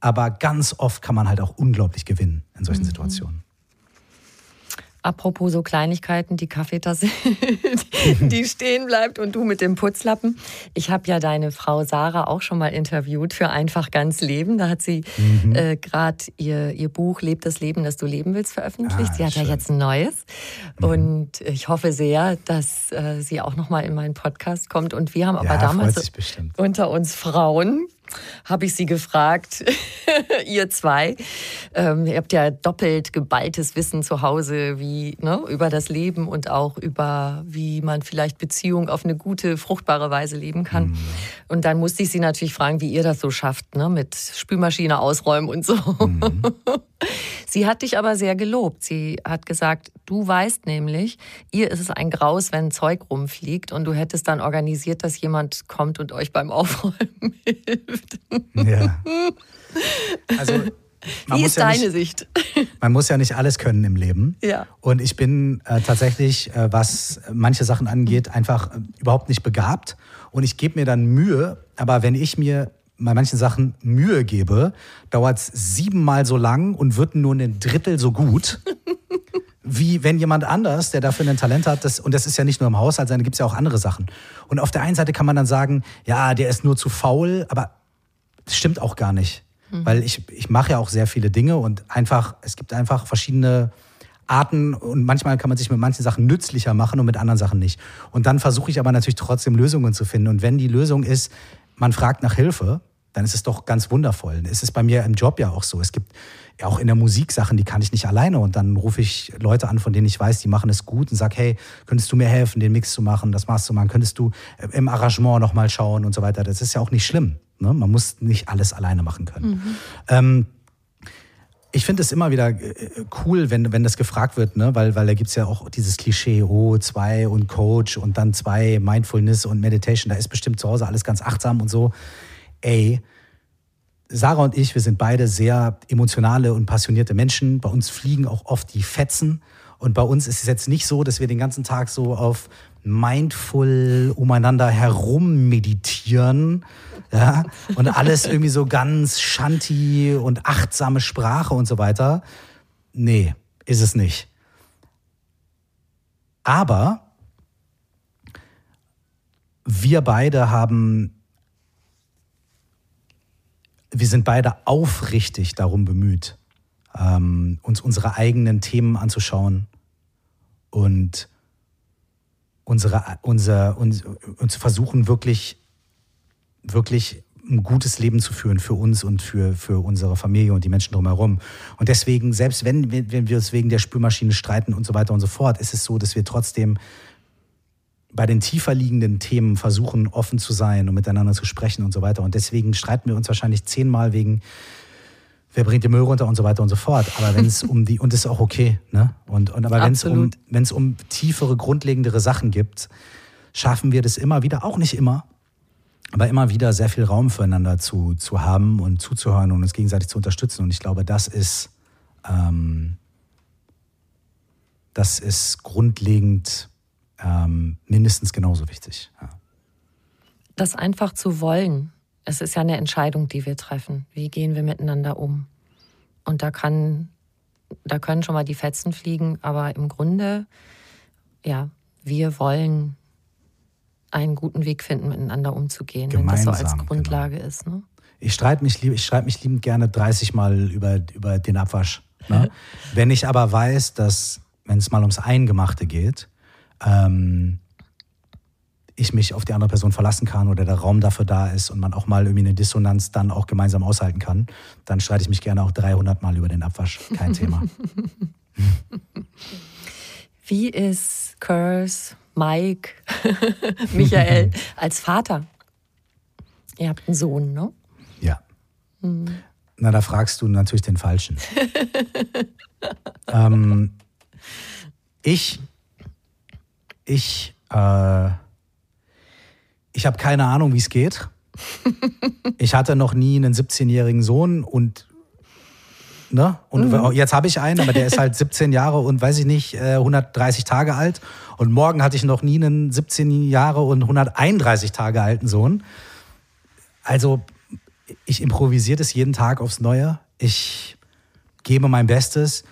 Aber ganz oft kann man halt auch unglaublich gewinnen in solchen mhm. Situationen. Apropos so Kleinigkeiten, die Kaffeetasse, die stehen bleibt und du mit dem Putzlappen. Ich habe ja deine Frau Sarah auch schon mal interviewt für Einfach ganz Leben. Da hat sie mhm. äh, gerade ihr, ihr Buch Lebt das Leben, das du leben willst veröffentlicht. Ah, sie hat schön. ja jetzt ein neues. Mhm. Und ich hoffe sehr, dass äh, sie auch noch mal in meinen Podcast kommt. Und wir haben aber ja, damals unter uns Frauen habe ich sie gefragt, ihr zwei. Ähm, ihr habt ja doppelt geballtes Wissen zu Hause, wie ne, über das Leben und auch über, wie man vielleicht Beziehung auf eine gute, fruchtbare Weise leben kann. Mhm. Und dann musste ich sie natürlich fragen, wie ihr das so schafft, ne, mit Spülmaschine ausräumen und so. Mhm. Sie hat dich aber sehr gelobt. Sie hat gesagt, du weißt nämlich, ihr ist es ein Graus, wenn Zeug rumfliegt und du hättest dann organisiert, dass jemand kommt und euch beim Aufräumen hilft. Ja. Also, Wie ist ja deine nicht, Sicht? Man muss ja nicht alles können im Leben. Ja. Und ich bin äh, tatsächlich, äh, was manche Sachen angeht, einfach äh, überhaupt nicht begabt. Und ich gebe mir dann Mühe, aber wenn ich mir bei manchen Sachen Mühe gebe, dauert es siebenmal so lang und wird nur ein Drittel so gut. wie wenn jemand anders, der dafür ein Talent hat, das, und das ist ja nicht nur im Haushalt, sondern gibt es ja auch andere Sachen. Und auf der einen Seite kann man dann sagen, ja, der ist nur zu faul, aber das stimmt auch gar nicht. Mhm. Weil ich, ich mache ja auch sehr viele Dinge und einfach, es gibt einfach verschiedene Arten und manchmal kann man sich mit manchen Sachen nützlicher machen und mit anderen Sachen nicht. Und dann versuche ich aber natürlich trotzdem Lösungen zu finden. Und wenn die Lösung ist, man fragt nach Hilfe, dann ist es doch ganz wundervoll. Es ist bei mir im Job ja auch so. Es gibt ja auch in der Musik Sachen, die kann ich nicht alleine. Und dann rufe ich Leute an, von denen ich weiß, die machen es gut und sage, hey, könntest du mir helfen, den Mix zu machen, das Maß zu machen? Könntest du äh, im Arrangement nochmal schauen und so weiter? Das ist ja auch nicht schlimm. Ne? Man muss nicht alles alleine machen können. Mhm. Ähm, ich finde es immer wieder äh, cool, wenn, wenn das gefragt wird, ne? weil, weil da gibt es ja auch dieses Klischee, oh, zwei und Coach und dann zwei Mindfulness und Meditation. Da ist bestimmt zu Hause alles ganz achtsam und so. Ey, Sarah und ich, wir sind beide sehr emotionale und passionierte Menschen. Bei uns fliegen auch oft die Fetzen. Und bei uns ist es jetzt nicht so, dass wir den ganzen Tag so auf mindful umeinander herum meditieren. Ja, und alles irgendwie so ganz shanti und achtsame Sprache und so weiter. Nee, ist es nicht. Aber wir beide haben wir sind beide aufrichtig darum bemüht, ähm, uns unsere eigenen Themen anzuschauen und unsere, unser, uns, uns versuchen wirklich, wirklich ein gutes Leben zu führen für uns und für, für unsere Familie und die Menschen drumherum. Und deswegen, selbst wenn, wenn wir uns wegen der Spülmaschine streiten und so weiter und so fort, ist es so, dass wir trotzdem bei den tiefer liegenden Themen versuchen, offen zu sein und miteinander zu sprechen und so weiter. Und deswegen streiten wir uns wahrscheinlich zehnmal wegen, wer bringt den Müll runter und so weiter und so fort. Aber wenn es um die, und das ist auch okay, ne? Und, und aber wenn es um, wenn es um tiefere, grundlegendere Sachen gibt, schaffen wir das immer wieder, auch nicht immer, aber immer wieder sehr viel Raum füreinander zu, zu haben und zuzuhören und uns gegenseitig zu unterstützen. Und ich glaube, das ist, ähm, das ist grundlegend ähm, mindestens genauso wichtig. Ja. Das einfach zu wollen, es ist ja eine Entscheidung, die wir treffen. Wie gehen wir miteinander um? Und da kann, da können schon mal die Fetzen fliegen, aber im Grunde, ja, wir wollen einen guten Weg finden, miteinander umzugehen, Gemeinsam, wenn das so als Grundlage genau. ist. Ne? Ich streite mich, ich streite mich liebend gerne 30 Mal über, über den Abwasch. Ne? wenn ich aber weiß, dass wenn es mal ums Eingemachte geht, ähm, ich mich auf die andere Person verlassen kann oder der Raum dafür da ist und man auch mal irgendwie eine Dissonanz dann auch gemeinsam aushalten kann, dann streite ich mich gerne auch 300 Mal über den Abwasch. Kein Thema. Wie ist Curse, Mike, Michael als Vater? Ihr habt einen Sohn, ne? Ja. Mhm. Na, da fragst du natürlich den Falschen. ähm, ich, ich, äh, ich habe keine Ahnung, wie es geht. Ich hatte noch nie einen 17-jährigen Sohn und Ne? Und mhm. jetzt habe ich einen, aber der ist halt 17 Jahre und weiß ich nicht, 130 äh, Tage alt. Und morgen hatte ich noch nie einen 17 Jahre und 131 Tage alten Sohn. Also ich improvisiere das jeden Tag aufs Neue. Ich gebe mein Bestes.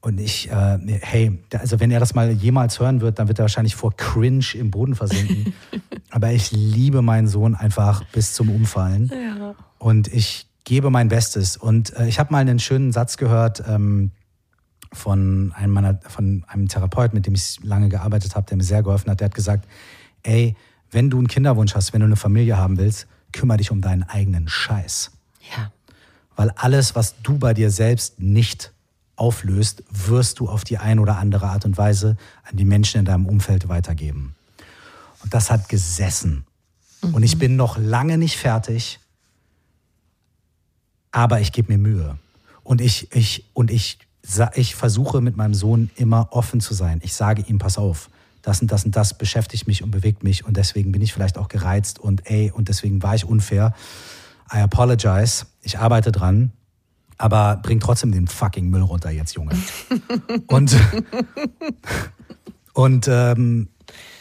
Und ich, äh, hey, also wenn er das mal jemals hören wird, dann wird er wahrscheinlich vor Cringe im Boden versinken. Aber ich liebe meinen Sohn einfach bis zum Umfallen. Ja. Und ich gebe mein Bestes. Und äh, ich habe mal einen schönen Satz gehört ähm, von, einem meiner, von einem Therapeut, mit dem ich lange gearbeitet habe, der mir sehr geholfen hat. Der hat gesagt, ey, wenn du einen Kinderwunsch hast, wenn du eine Familie haben willst, kümmere dich um deinen eigenen Scheiß. Ja. Weil alles, was du bei dir selbst nicht auflöst, wirst du auf die eine oder andere Art und Weise an die Menschen in deinem Umfeld weitergeben. Und das hat gesessen. Mhm. Und ich bin noch lange nicht fertig, aber ich gebe mir Mühe. Und ich, ich, und ich, ich versuche mit meinem Sohn immer offen zu sein. Ich sage ihm, pass auf, das und das und das beschäftigt mich und bewegt mich und deswegen bin ich vielleicht auch gereizt und ey, und deswegen war ich unfair. I apologize. Ich arbeite dran. Aber bring trotzdem den fucking Müll runter jetzt, Junge. und und ähm,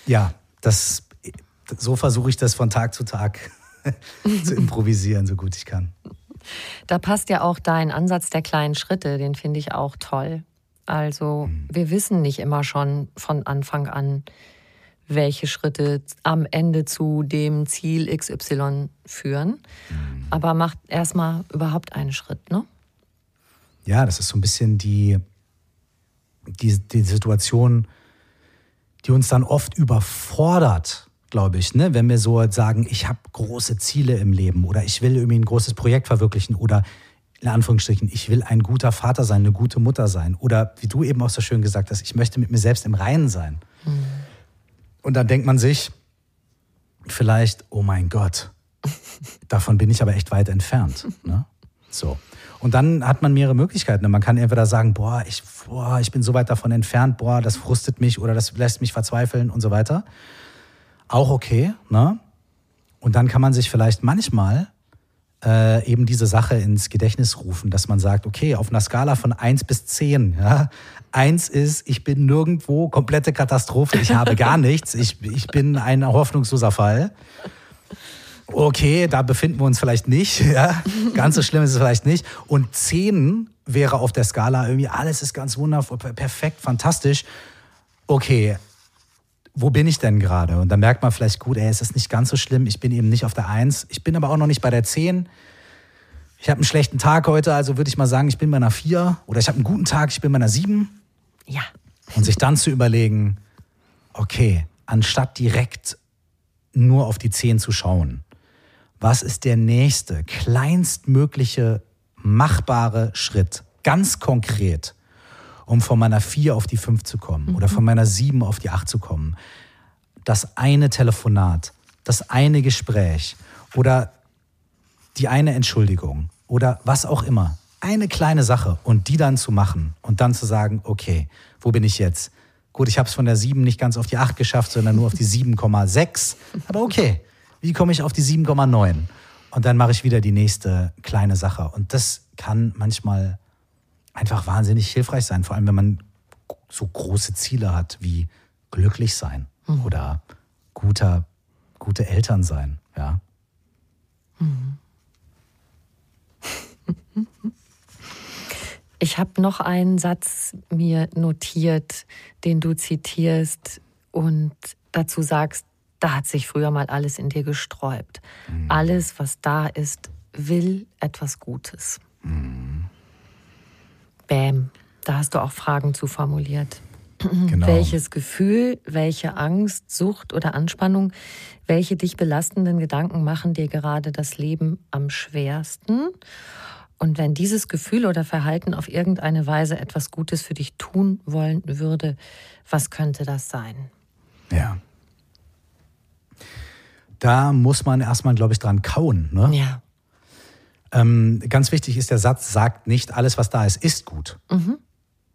ja, das, so versuche ich das von Tag zu Tag zu improvisieren, so gut ich kann. Da passt ja auch dein Ansatz der kleinen Schritte, den finde ich auch toll. Also mhm. wir wissen nicht immer schon von Anfang an, welche Schritte am Ende zu dem Ziel XY führen. Mhm. Aber macht erstmal überhaupt einen Schritt, ne? Ja, das ist so ein bisschen die, die, die Situation, die uns dann oft überfordert, glaube ich, ne? wenn wir so sagen, ich habe große Ziele im Leben oder ich will irgendwie ein großes Projekt verwirklichen oder in Anführungsstrichen, ich will ein guter Vater sein, eine gute Mutter sein oder wie du eben auch so schön gesagt hast, ich möchte mit mir selbst im Reinen sein. Mhm. Und dann denkt man sich vielleicht, oh mein Gott, davon bin ich aber echt weit entfernt. Ne? So. Und dann hat man mehrere Möglichkeiten. Man kann entweder sagen, boah ich, boah, ich bin so weit davon entfernt, boah, das frustet mich oder das lässt mich verzweifeln und so weiter. Auch okay, ne? Und dann kann man sich vielleicht manchmal äh, eben diese Sache ins Gedächtnis rufen, dass man sagt, okay, auf einer Skala von 1 bis 10, ja, 1 ist, ich bin nirgendwo, komplette Katastrophe, ich habe gar nichts, ich, ich bin ein hoffnungsloser Fall okay, da befinden wir uns vielleicht nicht. Ja? Ganz so schlimm ist es vielleicht nicht. Und 10 wäre auf der Skala irgendwie, alles ist ganz wundervoll, perfekt, fantastisch. Okay, wo bin ich denn gerade? Und dann merkt man vielleicht, gut, ey, es ist nicht ganz so schlimm, ich bin eben nicht auf der 1, ich bin aber auch noch nicht bei der 10. Ich habe einen schlechten Tag heute, also würde ich mal sagen, ich bin bei einer 4. Oder ich habe einen guten Tag, ich bin bei einer 7. Ja. Und sich dann zu überlegen, okay, anstatt direkt nur auf die 10 zu schauen, was ist der nächste, kleinstmögliche, machbare Schritt, ganz konkret, um von meiner 4 auf die 5 zu kommen mhm. oder von meiner 7 auf die 8 zu kommen. Das eine Telefonat, das eine Gespräch oder die eine Entschuldigung oder was auch immer. Eine kleine Sache und die dann zu machen und dann zu sagen, okay, wo bin ich jetzt? Gut, ich habe es von der 7 nicht ganz auf die 8 geschafft, sondern nur auf die 7,6. Aber okay, wie komme ich auf die 7,9? Und dann mache ich wieder die nächste kleine Sache. Und das kann manchmal einfach wahnsinnig hilfreich sein, vor allem wenn man so große Ziele hat wie glücklich sein mhm. oder guter, gute Eltern sein. Ja. Mhm. Ich habe noch einen Satz mir notiert, den du zitierst und dazu sagst, da hat sich früher mal alles in dir gesträubt. Mhm. Alles, was da ist, will etwas Gutes. Mhm. Bäm, da hast du auch Fragen zu formuliert. Genau. Welches Gefühl, welche Angst, Sucht oder Anspannung, welche dich belastenden Gedanken machen dir gerade das Leben am schwersten? Und wenn dieses Gefühl oder Verhalten auf irgendeine Weise etwas Gutes für dich tun wollen würde, was könnte das sein? Ja. Da muss man erstmal, glaube ich, dran kauen. Ne? Ja. Ähm, ganz wichtig ist, der Satz sagt nicht, alles, was da ist, ist gut. Mhm.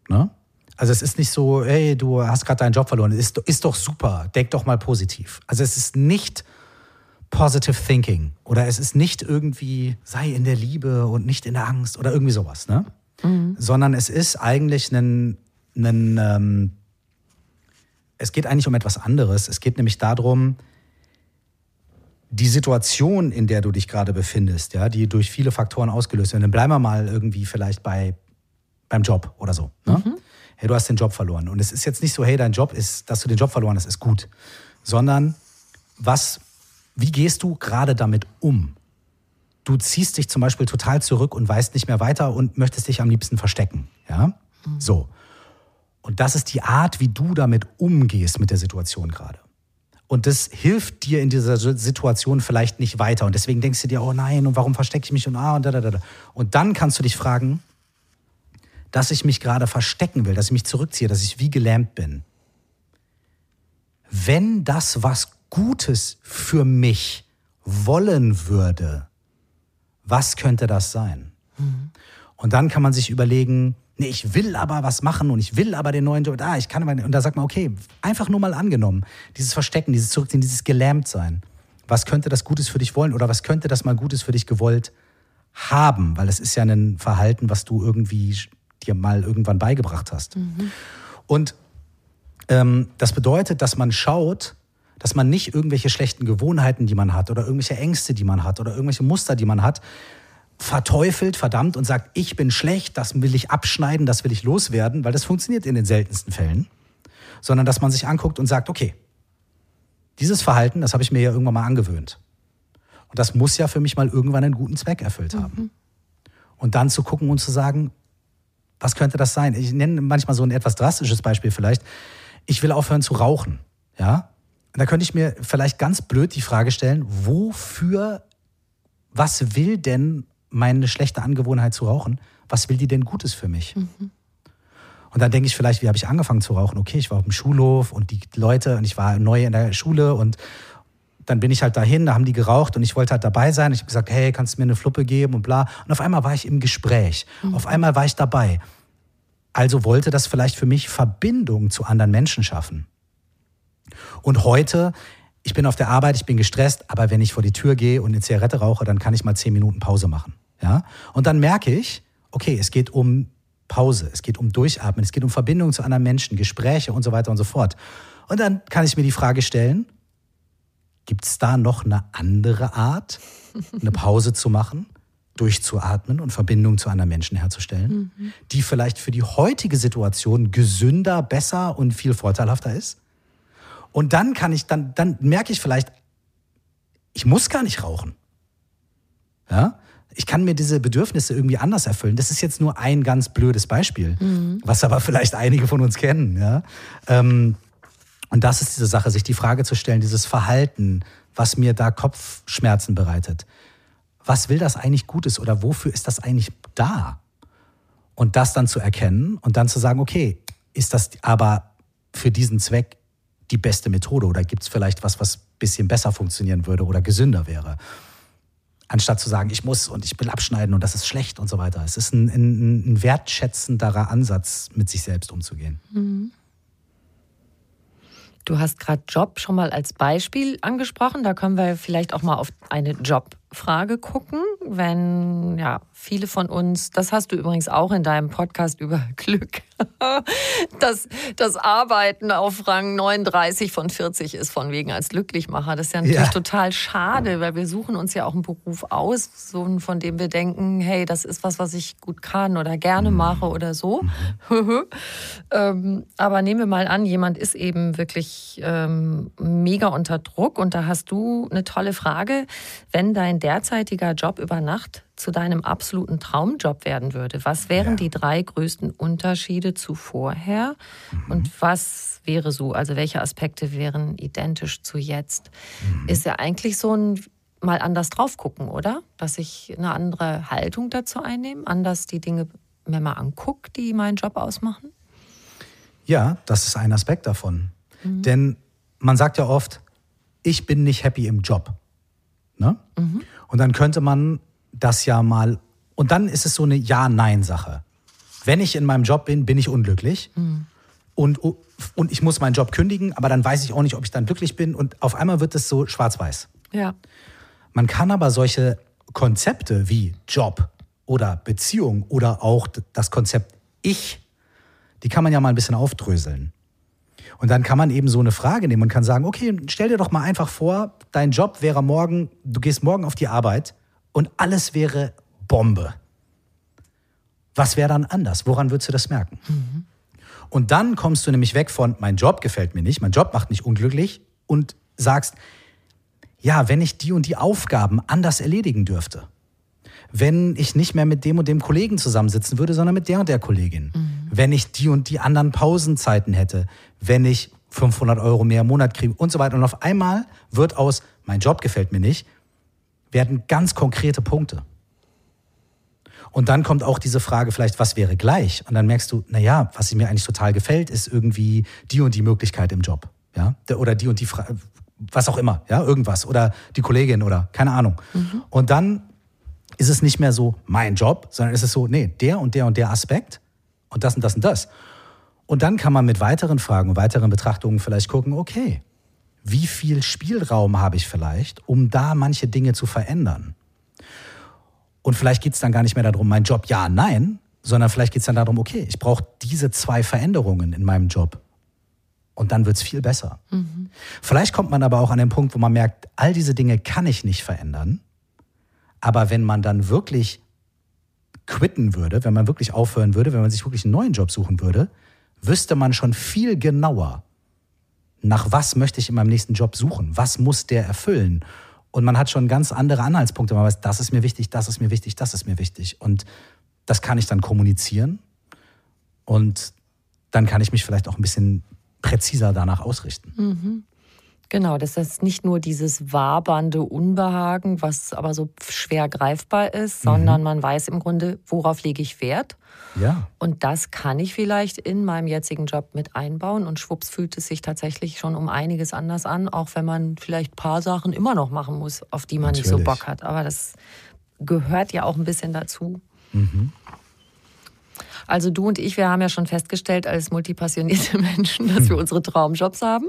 Ne? Also es ist nicht so, hey, du hast gerade deinen Job verloren, ist, ist doch super, denk doch mal positiv. Also es ist nicht positive thinking oder es ist nicht irgendwie, sei in der Liebe und nicht in der Angst oder irgendwie sowas, ne? Mhm. Sondern es ist eigentlich ein, ein ähm, es geht eigentlich um etwas anderes. Es geht nämlich darum, die Situation, in der du dich gerade befindest, ja, die durch viele Faktoren ausgelöst wird. Dann bleiben wir mal irgendwie vielleicht bei, beim Job oder so. Ne? Mhm. Hey, du hast den Job verloren. Und es ist jetzt nicht so, hey, dein Job ist, dass du den Job verloren hast, ist gut. Sondern was, wie gehst du gerade damit um? Du ziehst dich zum Beispiel total zurück und weißt nicht mehr weiter und möchtest dich am liebsten verstecken. Ja? Mhm. So. Und das ist die Art, wie du damit umgehst mit der Situation gerade. Und das hilft dir in dieser Situation vielleicht nicht weiter. Und deswegen denkst du dir, oh nein, und warum verstecke ich mich und ah und da, da, da. Und dann kannst du dich fragen, dass ich mich gerade verstecken will, dass ich mich zurückziehe, dass ich wie gelähmt bin. Wenn das was Gutes für mich wollen würde, was könnte das sein? Mhm. Und dann kann man sich überlegen, nee, ich will aber was machen und ich will aber den neuen Job, ah, ich kann aber, und da sagt man, okay, einfach nur mal angenommen, dieses Verstecken, dieses Zurückziehen, dieses Gelähmtsein. Was könnte das Gutes für dich wollen oder was könnte das mal Gutes für dich gewollt haben? Weil es ist ja ein Verhalten, was du irgendwie dir mal irgendwann beigebracht hast. Mhm. Und ähm, das bedeutet, dass man schaut, dass man nicht irgendwelche schlechten Gewohnheiten, die man hat, oder irgendwelche Ängste, die man hat, oder irgendwelche Muster, die man hat, verteufelt, verdammt und sagt, ich bin schlecht, das will ich abschneiden, das will ich loswerden, weil das funktioniert in den seltensten Fällen, sondern dass man sich anguckt und sagt, okay, dieses Verhalten, das habe ich mir ja irgendwann mal angewöhnt. Und das muss ja für mich mal irgendwann einen guten Zweck erfüllt haben. Mhm. Und dann zu gucken und zu sagen, was könnte das sein? Ich nenne manchmal so ein etwas drastisches Beispiel vielleicht. Ich will aufhören zu rauchen. Ja? Da könnte ich mir vielleicht ganz blöd die Frage stellen, wofür, was will denn meine schlechte Angewohnheit zu rauchen, was will die denn Gutes für mich? Mhm. Und dann denke ich vielleicht, wie habe ich angefangen zu rauchen? Okay, ich war auf dem Schulhof und die Leute, und ich war neu in der Schule und dann bin ich halt dahin, da haben die geraucht und ich wollte halt dabei sein. Ich habe gesagt, hey, kannst du mir eine Fluppe geben und bla. Und auf einmal war ich im Gespräch. Mhm. Auf einmal war ich dabei. Also wollte das vielleicht für mich Verbindung zu anderen Menschen schaffen. Und heute ich bin auf der Arbeit, ich bin gestresst, aber wenn ich vor die Tür gehe und eine Zigarette rauche, dann kann ich mal zehn Minuten Pause machen. Ja? Und dann merke ich, okay, es geht um Pause, es geht um Durchatmen, es geht um Verbindung zu anderen Menschen, Gespräche und so weiter und so fort. Und dann kann ich mir die Frage stellen, gibt es da noch eine andere Art, eine Pause zu machen, durchzuatmen und Verbindung zu anderen Menschen herzustellen, mhm. die vielleicht für die heutige Situation gesünder, besser und viel vorteilhafter ist? Und dann kann ich, dann, dann merke ich vielleicht, ich muss gar nicht rauchen. Ja? Ich kann mir diese Bedürfnisse irgendwie anders erfüllen. Das ist jetzt nur ein ganz blödes Beispiel, mhm. was aber vielleicht einige von uns kennen. Ja? Ähm, und das ist diese Sache, sich die Frage zu stellen, dieses Verhalten, was mir da Kopfschmerzen bereitet. Was will das eigentlich Gutes oder wofür ist das eigentlich da? Und das dann zu erkennen und dann zu sagen, okay, ist das aber für diesen Zweck die beste Methode oder gibt es vielleicht was, was ein bisschen besser funktionieren würde oder gesünder wäre? Anstatt zu sagen, ich muss und ich will abschneiden und das ist schlecht und so weiter. Es ist ein, ein, ein wertschätzenderer Ansatz, mit sich selbst umzugehen. Mhm. Du hast gerade Job schon mal als Beispiel angesprochen. Da können wir vielleicht auch mal auf eine Jobfrage gucken. Wenn ja viele von uns, das hast du übrigens auch in deinem Podcast über Glück, dass das Arbeiten auf Rang 39 von 40 ist, von wegen als Glücklichmacher. Das ist ja natürlich ja. total schade, weil wir suchen uns ja auch einen Beruf aus, so von dem wir denken, hey, das ist was, was ich gut kann oder gerne mhm. mache oder so. Ähm, aber nehmen wir mal an, jemand ist eben wirklich ähm, mega unter Druck und da hast du eine tolle Frage. Wenn dein derzeitiger Job über Nacht zu deinem absoluten Traumjob werden würde, was wären Ja. die drei größten Unterschiede zu vorher und was wäre so, also welche Aspekte wären identisch zu jetzt? Ist ja eigentlich so ein mal anders drauf gucken, oder? Dass ich eine andere Haltung dazu einnehme, anders die Dinge mir mal angucke, die meinen Job ausmachen. Ja, das ist ein Aspekt davon. Denn man sagt ja oft, ich bin nicht happy im Job. Ne? Und dann könnte man das ja mal, und dann ist es so eine Ja-Nein-Sache. Wenn ich in meinem Job bin, bin ich unglücklich. Und, und ich muss meinen Job kündigen, aber dann weiß ich auch nicht, ob ich dann glücklich bin. Und auf einmal wird es so schwarz-weiß. Ja. Man kann aber solche Konzepte wie Job oder Beziehung oder auch das Konzept Ich, die kann man ja mal ein bisschen aufdröseln. Und dann kann man eben so eine Frage nehmen und kann sagen, okay, stell dir doch mal einfach vor, dein Job wäre morgen, du gehst morgen auf die Arbeit und alles wäre Bombe. Was wäre dann anders? Woran würdest du das merken? Und dann kommst du nämlich weg von, mein Job gefällt mir nicht, mein Job macht mich unglücklich und sagst, ja, wenn ich die und die Aufgaben anders erledigen dürfte, wenn ich nicht mehr mit dem und dem Kollegen zusammensitzen würde, sondern mit der und der Kollegin, wenn ich die und die anderen Pausenzeiten hätte, wenn ich 500 Euro mehr im Monat kriege und so weiter. Und auf einmal wird aus, mein Job gefällt mir nicht, werden ganz konkrete Punkte. Und dann kommt auch diese Frage vielleicht, was wäre gleich? Und dann merkst du, naja, was mir eigentlich total gefällt, ist irgendwie die und die Möglichkeit im Job. Ja? Oder die und die, Fra was auch immer, ja, irgendwas. Oder die Kollegin oder keine Ahnung. Und dann ist es nicht mehr so mein Job, sondern es ist so, nee, der und der und der Aspekt und das und das und das. Und dann kann man mit weiteren Fragen und weiteren Betrachtungen vielleicht gucken, okay, wie viel Spielraum habe ich vielleicht, um da manche Dinge zu verändern? Und vielleicht geht es dann gar nicht mehr darum, mein Job ja, nein, sondern vielleicht geht es dann darum, okay, ich brauche diese zwei Veränderungen in meinem Job. Und dann wird es viel besser. Vielleicht kommt man aber auch an den Punkt, wo man merkt, all diese Dinge kann ich nicht verändern. Aber wenn man dann wirklich quitten würde, wenn man wirklich aufhören würde, wenn man sich wirklich einen neuen Job suchen würde, wüsste man schon viel genauer, nach was möchte ich in meinem nächsten Job suchen, was muss der erfüllen. Und man hat schon ganz andere Anhaltspunkte. Man weiß, das ist mir wichtig, das ist mir wichtig, das ist mir wichtig. Und das kann ich dann kommunizieren. Und dann kann ich mich vielleicht auch ein bisschen präziser danach ausrichten. Genau, das ist nicht nur dieses wabernde Unbehagen, was aber so schwer greifbar ist, sondern man weiß im Grunde, worauf lege ich Wert. Ja. Und das kann ich vielleicht in meinem jetzigen Job mit einbauen. Und schwupps fühlt es sich tatsächlich schon um einiges anders an, auch wenn man vielleicht ein paar Sachen immer noch machen muss, auf die man nicht so Natürlich. Bock hat. Aber das gehört ja auch ein bisschen dazu. Also du und ich, wir haben ja schon festgestellt als multipassionierte Menschen, dass wir unsere Traumjobs haben.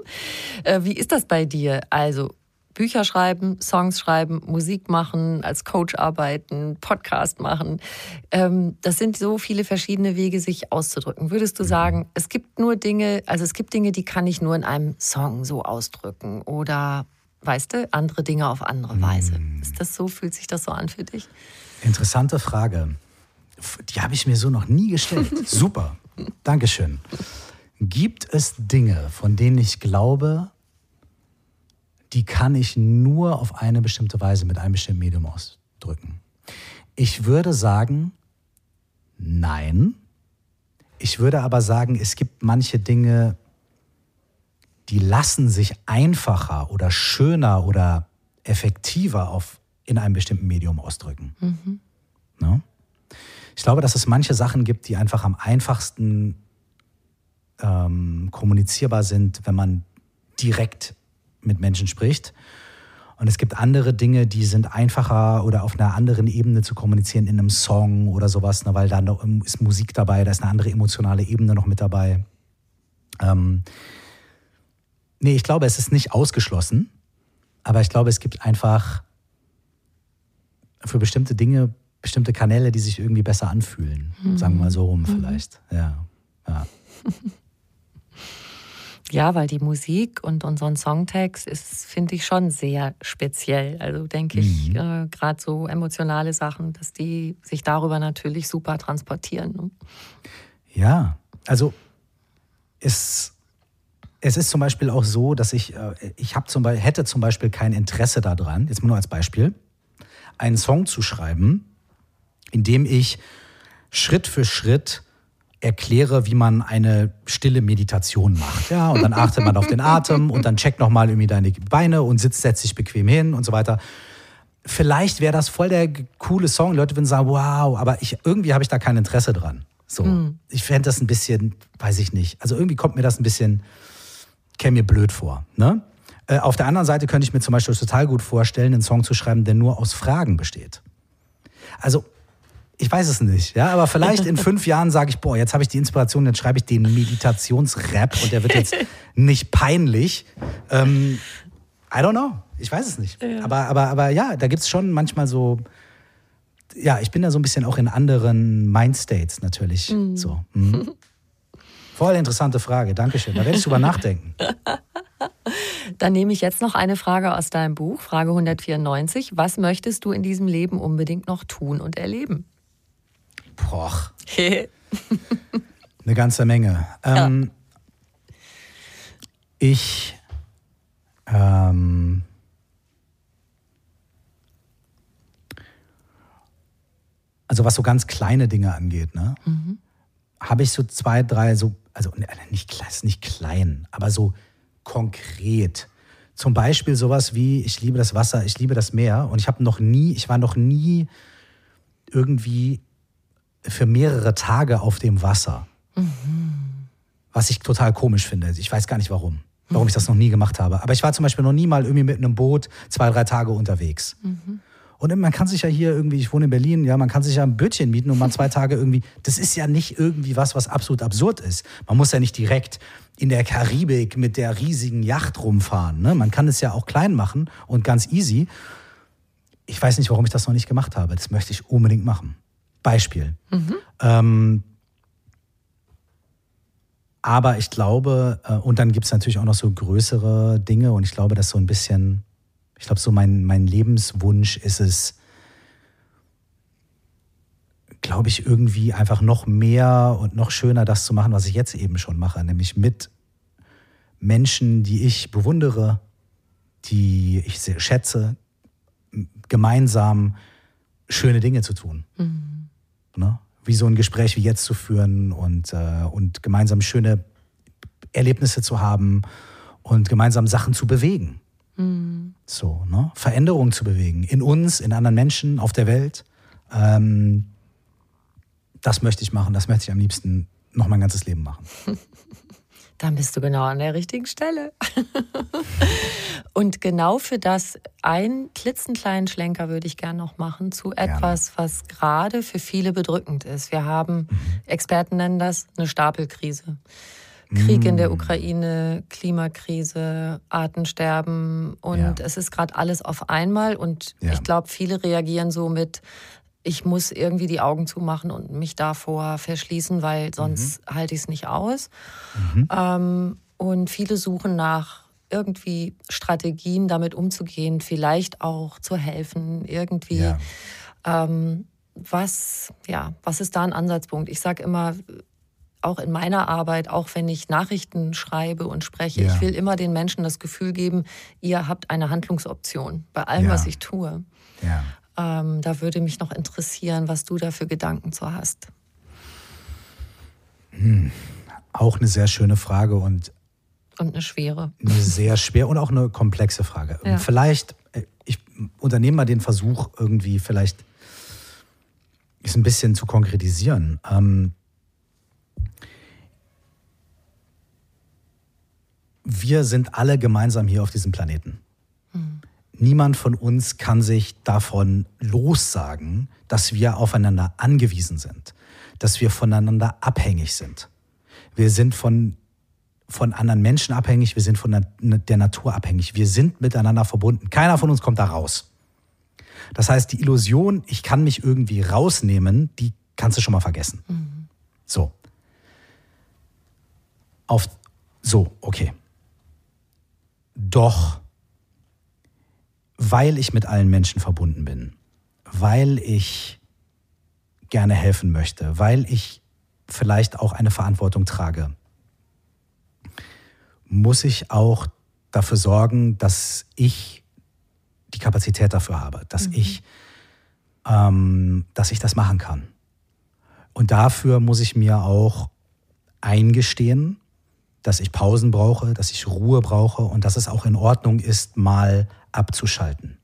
Äh, wie ist das bei dir? Also Bücher schreiben, Songs schreiben, Musik machen, als Coach arbeiten, Podcast machen. Ähm, das sind so viele verschiedene Wege, sich auszudrücken. Würdest du sagen, es gibt nur Dinge, also es gibt Dinge, die kann ich nur in einem Song so ausdrücken oder weißt du, andere Dinge auf andere Weise. Ist das so? Fühlt sich das so an für dich? Interessante Frage. Die habe ich mir so noch nie gestellt. Super. Dankeschön. Gibt es Dinge, von denen ich glaube, die kann ich nur auf eine bestimmte Weise mit einem bestimmten Medium ausdrücken? Ich würde sagen, nein. Ich würde aber sagen, es gibt manche Dinge, die lassen sich einfacher oder schöner oder effektiver auf, in einem bestimmten Medium ausdrücken. Ne? Ich glaube, dass es manche Sachen gibt, die einfach am einfachsten ähm, kommunizierbar sind, wenn man direkt mit Menschen spricht. Und es gibt andere Dinge, die sind einfacher oder auf einer anderen Ebene zu kommunizieren in einem Song oder sowas, ne, weil da noch ist Musik dabei, da ist eine andere emotionale Ebene noch mit dabei. Ähm, nee, ich glaube, es ist nicht ausgeschlossen, aber ich glaube, es gibt einfach für bestimmte Dinge bestimmte Kanäle, die sich irgendwie besser anfühlen. Sagen wir mal so rum vielleicht. Ja. ja. Ja, weil die Musik und unseren Songtext ist, finde ich, schon sehr speziell. Also denke ich, äh, gerade so emotionale Sachen, dass die sich darüber natürlich super transportieren. Ne? Ja, also es, es ist zum Beispiel auch so, dass ich, äh, ich hab zum Beispiel, hätte zum Beispiel kein Interesse daran, jetzt mal nur als Beispiel, einen Song zu schreiben, indem ich Schritt für Schritt erkläre, wie man eine stille Meditation macht. Ja, und dann achtet man auf den Atem und dann checkt nochmal irgendwie deine Beine und sitzt, setzt sich bequem hin und so weiter. Vielleicht wäre das voll der coole Song. Die Leute würden sagen, wow, aber ich, irgendwie habe ich da kein Interesse dran. So, mhm. ich fände das ein bisschen, weiß ich nicht. Also irgendwie kommt mir das ein bisschen, käme mir blöd vor. Ne? Äh, auf der anderen Seite könnte ich mir zum Beispiel total gut vorstellen, einen Song zu schreiben, der nur aus Fragen besteht. Also ich weiß es nicht, ja, aber vielleicht in fünf Jahren sage ich, boah, jetzt habe ich die Inspiration, jetzt schreibe ich den Meditationsrap und der wird jetzt nicht peinlich. Ähm, I don't know, ich weiß es nicht. Ja. Aber, aber, aber ja, da gibt es schon manchmal so, ja, ich bin da so ein bisschen auch in anderen Mindstates natürlich. Mhm. So. Mhm. Voll interessante Frage, Dankeschön. Da werde ich drüber nachdenken. Dann nehme ich jetzt noch eine Frage aus deinem Buch, Frage 194. Was möchtest du in diesem Leben unbedingt noch tun und erleben? Boah. Eine ganze Menge. Ähm, ja. Ich ähm, also was so ganz kleine Dinge angeht, ne, mhm. habe ich so zwei, drei so, also ne, nicht, nicht klein, aber so konkret. Zum Beispiel sowas wie, ich liebe das Wasser, ich liebe das Meer und ich habe noch nie, ich war noch nie irgendwie für mehrere Tage auf dem Wasser. Mhm. Was ich total komisch finde. Ich weiß gar nicht warum, warum mhm. ich das noch nie gemacht habe. Aber ich war zum Beispiel noch nie mal irgendwie mit einem Boot zwei, drei Tage unterwegs. Mhm. Und man kann sich ja hier irgendwie, ich wohne in Berlin, ja, man kann sich ja ein Bötchen mieten und mal zwei Tage irgendwie, das ist ja nicht irgendwie was, was absolut absurd ist. Man muss ja nicht direkt in der Karibik mit der riesigen Yacht rumfahren. Ne? Man kann es ja auch klein machen und ganz easy. Ich weiß nicht, warum ich das noch nicht gemacht habe. Das möchte ich unbedingt machen. Beispiel. Mhm. Ähm, aber ich glaube, äh, und dann gibt es natürlich auch noch so größere Dinge und ich glaube, dass so ein bisschen, ich glaube, so mein, mein Lebenswunsch ist es, glaube ich, irgendwie einfach noch mehr und noch schöner das zu machen, was ich jetzt eben schon mache, nämlich mit Menschen, die ich bewundere, die ich sehr schätze, gemeinsam schöne Dinge zu tun. Mhm. Ne? Wie so ein Gespräch wie jetzt zu führen und, äh, und gemeinsam schöne Erlebnisse zu haben und gemeinsam Sachen zu bewegen. Mhm. So, ne? Veränderungen zu bewegen. In uns, in anderen Menschen, auf der Welt. Ähm, das möchte ich machen, das möchte ich am liebsten noch mein ganzes Leben machen. Dann bist du genau an der richtigen Stelle. Und genau für das einen klitzenkleinen Schlenker würde ich gerne noch machen zu etwas, gerne. was gerade für viele bedrückend ist. Wir haben, mhm. Experten nennen das eine Stapelkrise. Krieg in der mm. Ukraine, Klimakrise, Artensterben und ja. es ist gerade alles auf einmal und ja. ich glaube, viele reagieren so mit, ich muss irgendwie die Augen zumachen und mich davor verschließen, weil sonst mhm. halte ich es nicht aus. Mhm. Ähm, und viele suchen nach irgendwie Strategien, damit umzugehen, vielleicht auch zu helfen, irgendwie. Ja. Ähm, was, ja, was ist da ein Ansatzpunkt? Ich sage immer, auch in meiner Arbeit, auch wenn ich Nachrichten schreibe und spreche, ja. ich will immer den Menschen das Gefühl geben, ihr habt eine Handlungsoption bei allem, ja. was ich tue. Ja. Ähm, da würde mich noch interessieren, was du da für Gedanken zu hast. Hm. Auch eine sehr schöne Frage und und eine schwere. Eine sehr schwer und auch eine komplexe Frage. Ja. Vielleicht, äh, ich unternehme mal den Versuch, irgendwie vielleicht es ein bisschen zu konkretisieren. Ähm, wir sind alle gemeinsam hier auf diesem Planeten. Niemand von uns kann sich davon lossagen, dass wir aufeinander angewiesen sind, dass wir voneinander abhängig sind. Wir sind von von anderen Menschen abhängig, wir sind von der Natur abhängig. Wir sind miteinander verbunden. Keiner von uns kommt da raus. Das heißt, die Illusion, ich kann mich irgendwie rausnehmen, die kannst du schon mal vergessen. Mhm. So. Auf, so, okay. Doch, weil ich mit allen Menschen verbunden bin, weil ich gerne helfen möchte, weil ich vielleicht auch eine Verantwortung trage, muss ich auch dafür sorgen, dass ich die Kapazität dafür habe, dass mhm. ich ähm, dass ich das machen kann. Und dafür muss ich mir auch eingestehen, dass ich Pausen brauche, dass ich Ruhe brauche und dass es auch in Ordnung ist, mal abzuschalten.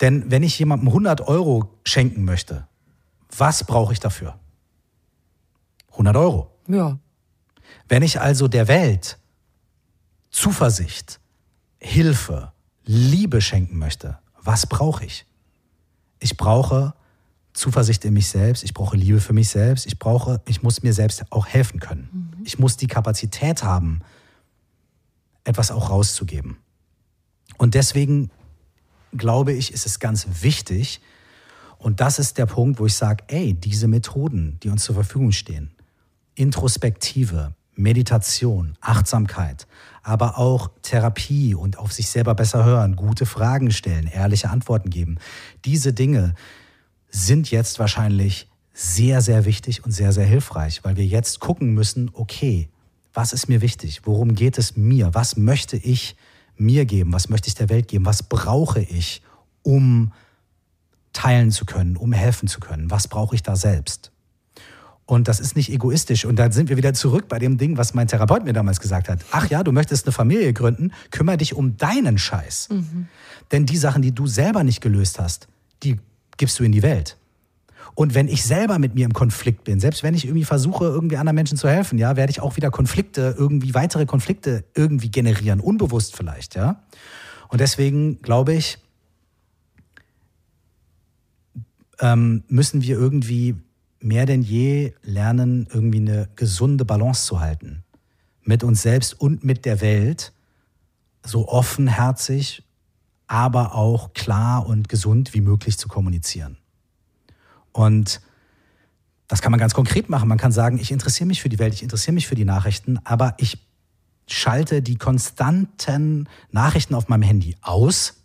Denn wenn ich jemandem 100 Euro schenken möchte, was brauche ich dafür? 100 Euro. Ja. Wenn ich also der Welt Zuversicht, Hilfe, Liebe schenken möchte, was brauche ich? Ich brauche Zuversicht in mich selbst, ich brauche Liebe für mich selbst, ich brauche, ich muss mir selbst auch helfen können. Mhm. Ich muss die Kapazität haben, etwas auch rauszugeben. Und deswegen glaube ich, ist es ganz wichtig, und das ist der Punkt, wo ich sage, ey, diese Methoden, die uns zur Verfügung stehen, Introspektive, Meditation, Achtsamkeit, aber auch Therapie und auf sich selber besser hören, gute Fragen stellen, ehrliche Antworten geben. Diese Dinge sind jetzt wahrscheinlich sehr, sehr wichtig und sehr, sehr hilfreich, weil wir jetzt gucken müssen, okay, was ist mir wichtig? Worum geht es mir? Was möchte ich mir geben? Was möchte ich der Welt geben? Was brauche ich, um teilen zu können, um helfen zu können? Was brauche ich da selbst? Und das ist nicht egoistisch. Und dann sind wir wieder zurück bei dem Ding, was mein Therapeut mir damals gesagt hat. Ach ja, du möchtest eine Familie gründen, kümmere dich um deinen Scheiß. Mhm. Denn die Sachen, die du selber nicht gelöst hast, die gibst du in die Welt. Und wenn ich selber mit mir im Konflikt bin, selbst wenn ich irgendwie versuche, irgendwie anderen Menschen zu helfen, ja, werde ich auch wieder Konflikte, irgendwie weitere Konflikte irgendwie generieren, unbewusst vielleicht, ja. Und deswegen glaube ich, ähm, müssen wir irgendwie mehr denn je lernen, irgendwie eine gesunde Balance zu halten. Mit uns selbst und mit der Welt. So offenherzig, aber auch klar und gesund wie möglich zu kommunizieren. Und das kann man ganz konkret machen. Man kann sagen, ich interessiere mich für die Welt, ich interessiere mich für die Nachrichten, aber ich schalte die konstanten Nachrichten auf meinem Handy aus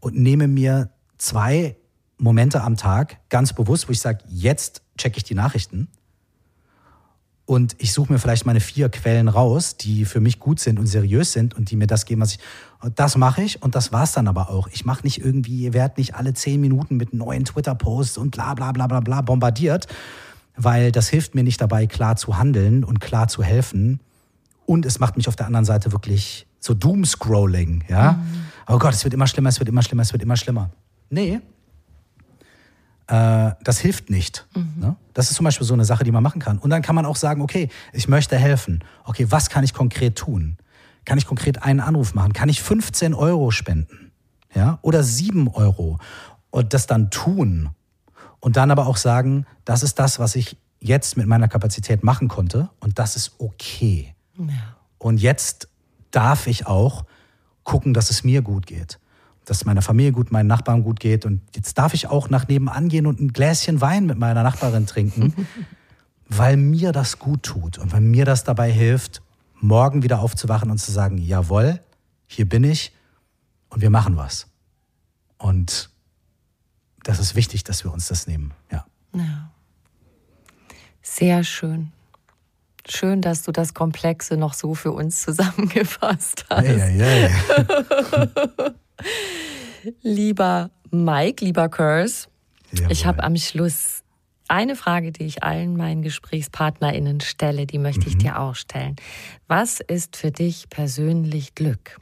und nehme mir zwei Momente am Tag, ganz bewusst, wo ich sage, jetzt checke ich die Nachrichten. Und ich suche mir vielleicht meine vier Quellen raus, die für mich gut sind und seriös sind und die mir das geben, was ich. Und das mache ich und das war's dann aber auch. Ich mache nicht irgendwie, ihr werdet nicht alle zehn Minuten mit neuen Twitter-Posts und bla bla bla bla bla bombardiert, weil das hilft mir nicht dabei, klar zu handeln und klar zu helfen. Und es macht mich auf der anderen Seite wirklich so Doom-Scrolling, ja. Mhm. Oh Gott, es wird immer schlimmer, es wird immer schlimmer, es wird immer schlimmer. Nee, äh, das hilft nicht. Mhm. Ne? Das ist zum Beispiel so eine Sache, die man machen kann. Und dann kann man auch sagen, okay, ich möchte helfen. Okay, was kann ich konkret tun? Kann ich konkret einen Anruf machen? Kann ich 15 Euro spenden? Ja? Oder 7 Euro? Und das dann tun. Und dann aber auch sagen, das ist das, was ich jetzt mit meiner Kapazität machen konnte. Und das ist okay. Ja. Und jetzt darf ich auch gucken, dass es mir gut geht dass es meiner Familie gut, meinen Nachbarn gut geht. Und jetzt darf ich auch nach nebenan gehen und ein Gläschen Wein mit meiner Nachbarin trinken, weil mir das gut tut und weil mir das dabei hilft, morgen wieder aufzuwachen und zu sagen, jawohl, hier bin ich und wir machen was. Und das ist wichtig, dass wir uns das nehmen. Ja. ja. Sehr schön. Schön, dass du das Komplexe noch so für uns zusammengefasst hast. Hey, hey, hey. Lieber Mike, lieber Kurs, ich habe am Schluss eine Frage, die ich allen meinen GesprächspartnerInnen stelle, die möchte ich mhm. dir auch stellen. Was ist für dich persönlich Glück?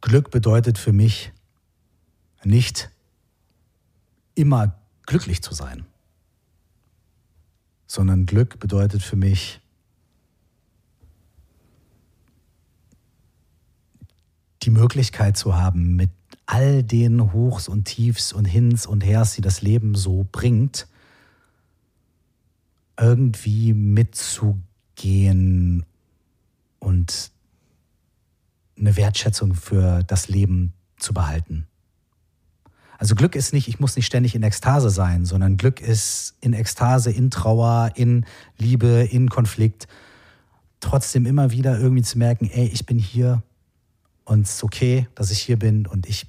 Glück bedeutet für mich nicht immer glücklich zu sein, sondern Glück bedeutet für mich die Möglichkeit zu haben, mit all den Hochs und Tiefs und Hins und Hers, die das Leben so bringt, irgendwie mitzugehen und eine Wertschätzung für das Leben zu behalten. Also Glück ist nicht, ich muss nicht ständig in Ekstase sein, sondern Glück ist in Ekstase, in Trauer, in Liebe, in Konflikt, trotzdem immer wieder irgendwie zu merken, ey, ich bin hier, und es ist okay, dass ich hier bin und ich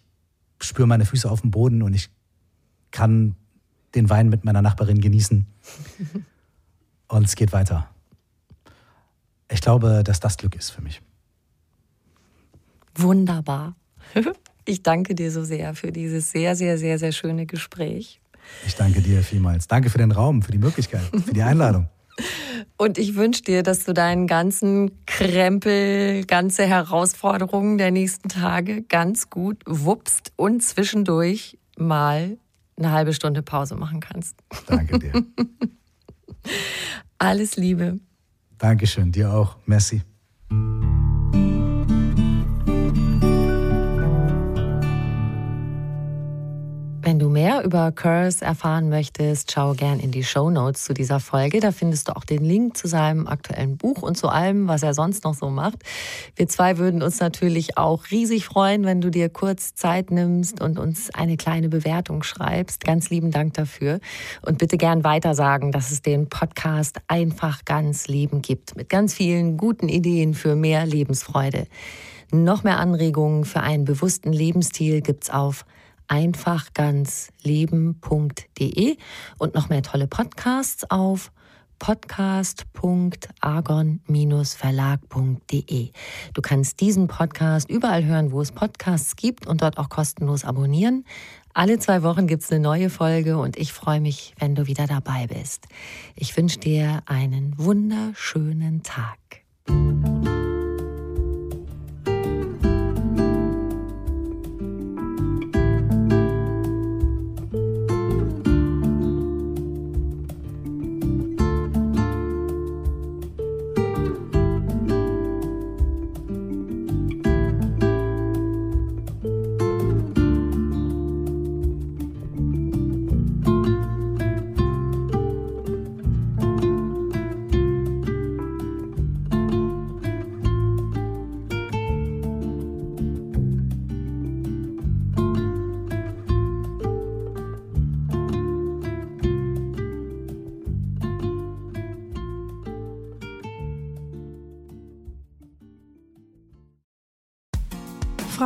spüre meine Füße auf dem Boden und ich kann den Wein mit meiner Nachbarin genießen. und es geht weiter. Ich glaube, dass das Glück ist für mich. Wunderbar. Ich danke dir so sehr für dieses sehr, sehr, sehr, sehr schöne Gespräch. Ich danke dir vielmals. Danke für den Raum, für die Möglichkeit, für die Einladung. Und ich wünsche dir, dass du deinen ganzen Krempel, ganze Herausforderungen der nächsten Tage ganz gut wuppst und zwischendurch mal eine halbe Stunde Pause machen kannst. Danke dir. Alles Liebe. Dankeschön, dir auch. Merci. Wenn du mehr über Curse erfahren möchtest, schau gern in die Show Notes zu dieser Folge. Da findest du auch den Link zu seinem aktuellen Buch und zu allem, was er sonst noch so macht. Wir zwei würden uns natürlich auch riesig freuen, wenn du dir kurz Zeit nimmst und uns eine kleine Bewertung schreibst. Ganz lieben Dank dafür. Und bitte gern weitersagen, dass es den Podcast einfach ganz Leben gibt. Mit ganz vielen guten Ideen für mehr Lebensfreude. Noch mehr Anregungen für einen bewussten Lebensstil gibt's auf einfachganzleben.de und noch mehr tolle Podcasts auf podcast.argon-verlag.de. Du kannst diesen Podcast überall hören, wo es Podcasts gibt und dort auch kostenlos abonnieren. Alle zwei Wochen gibt es eine neue Folge und ich freue mich, wenn du wieder dabei bist. Ich wünsche dir einen wunderschönen Tag.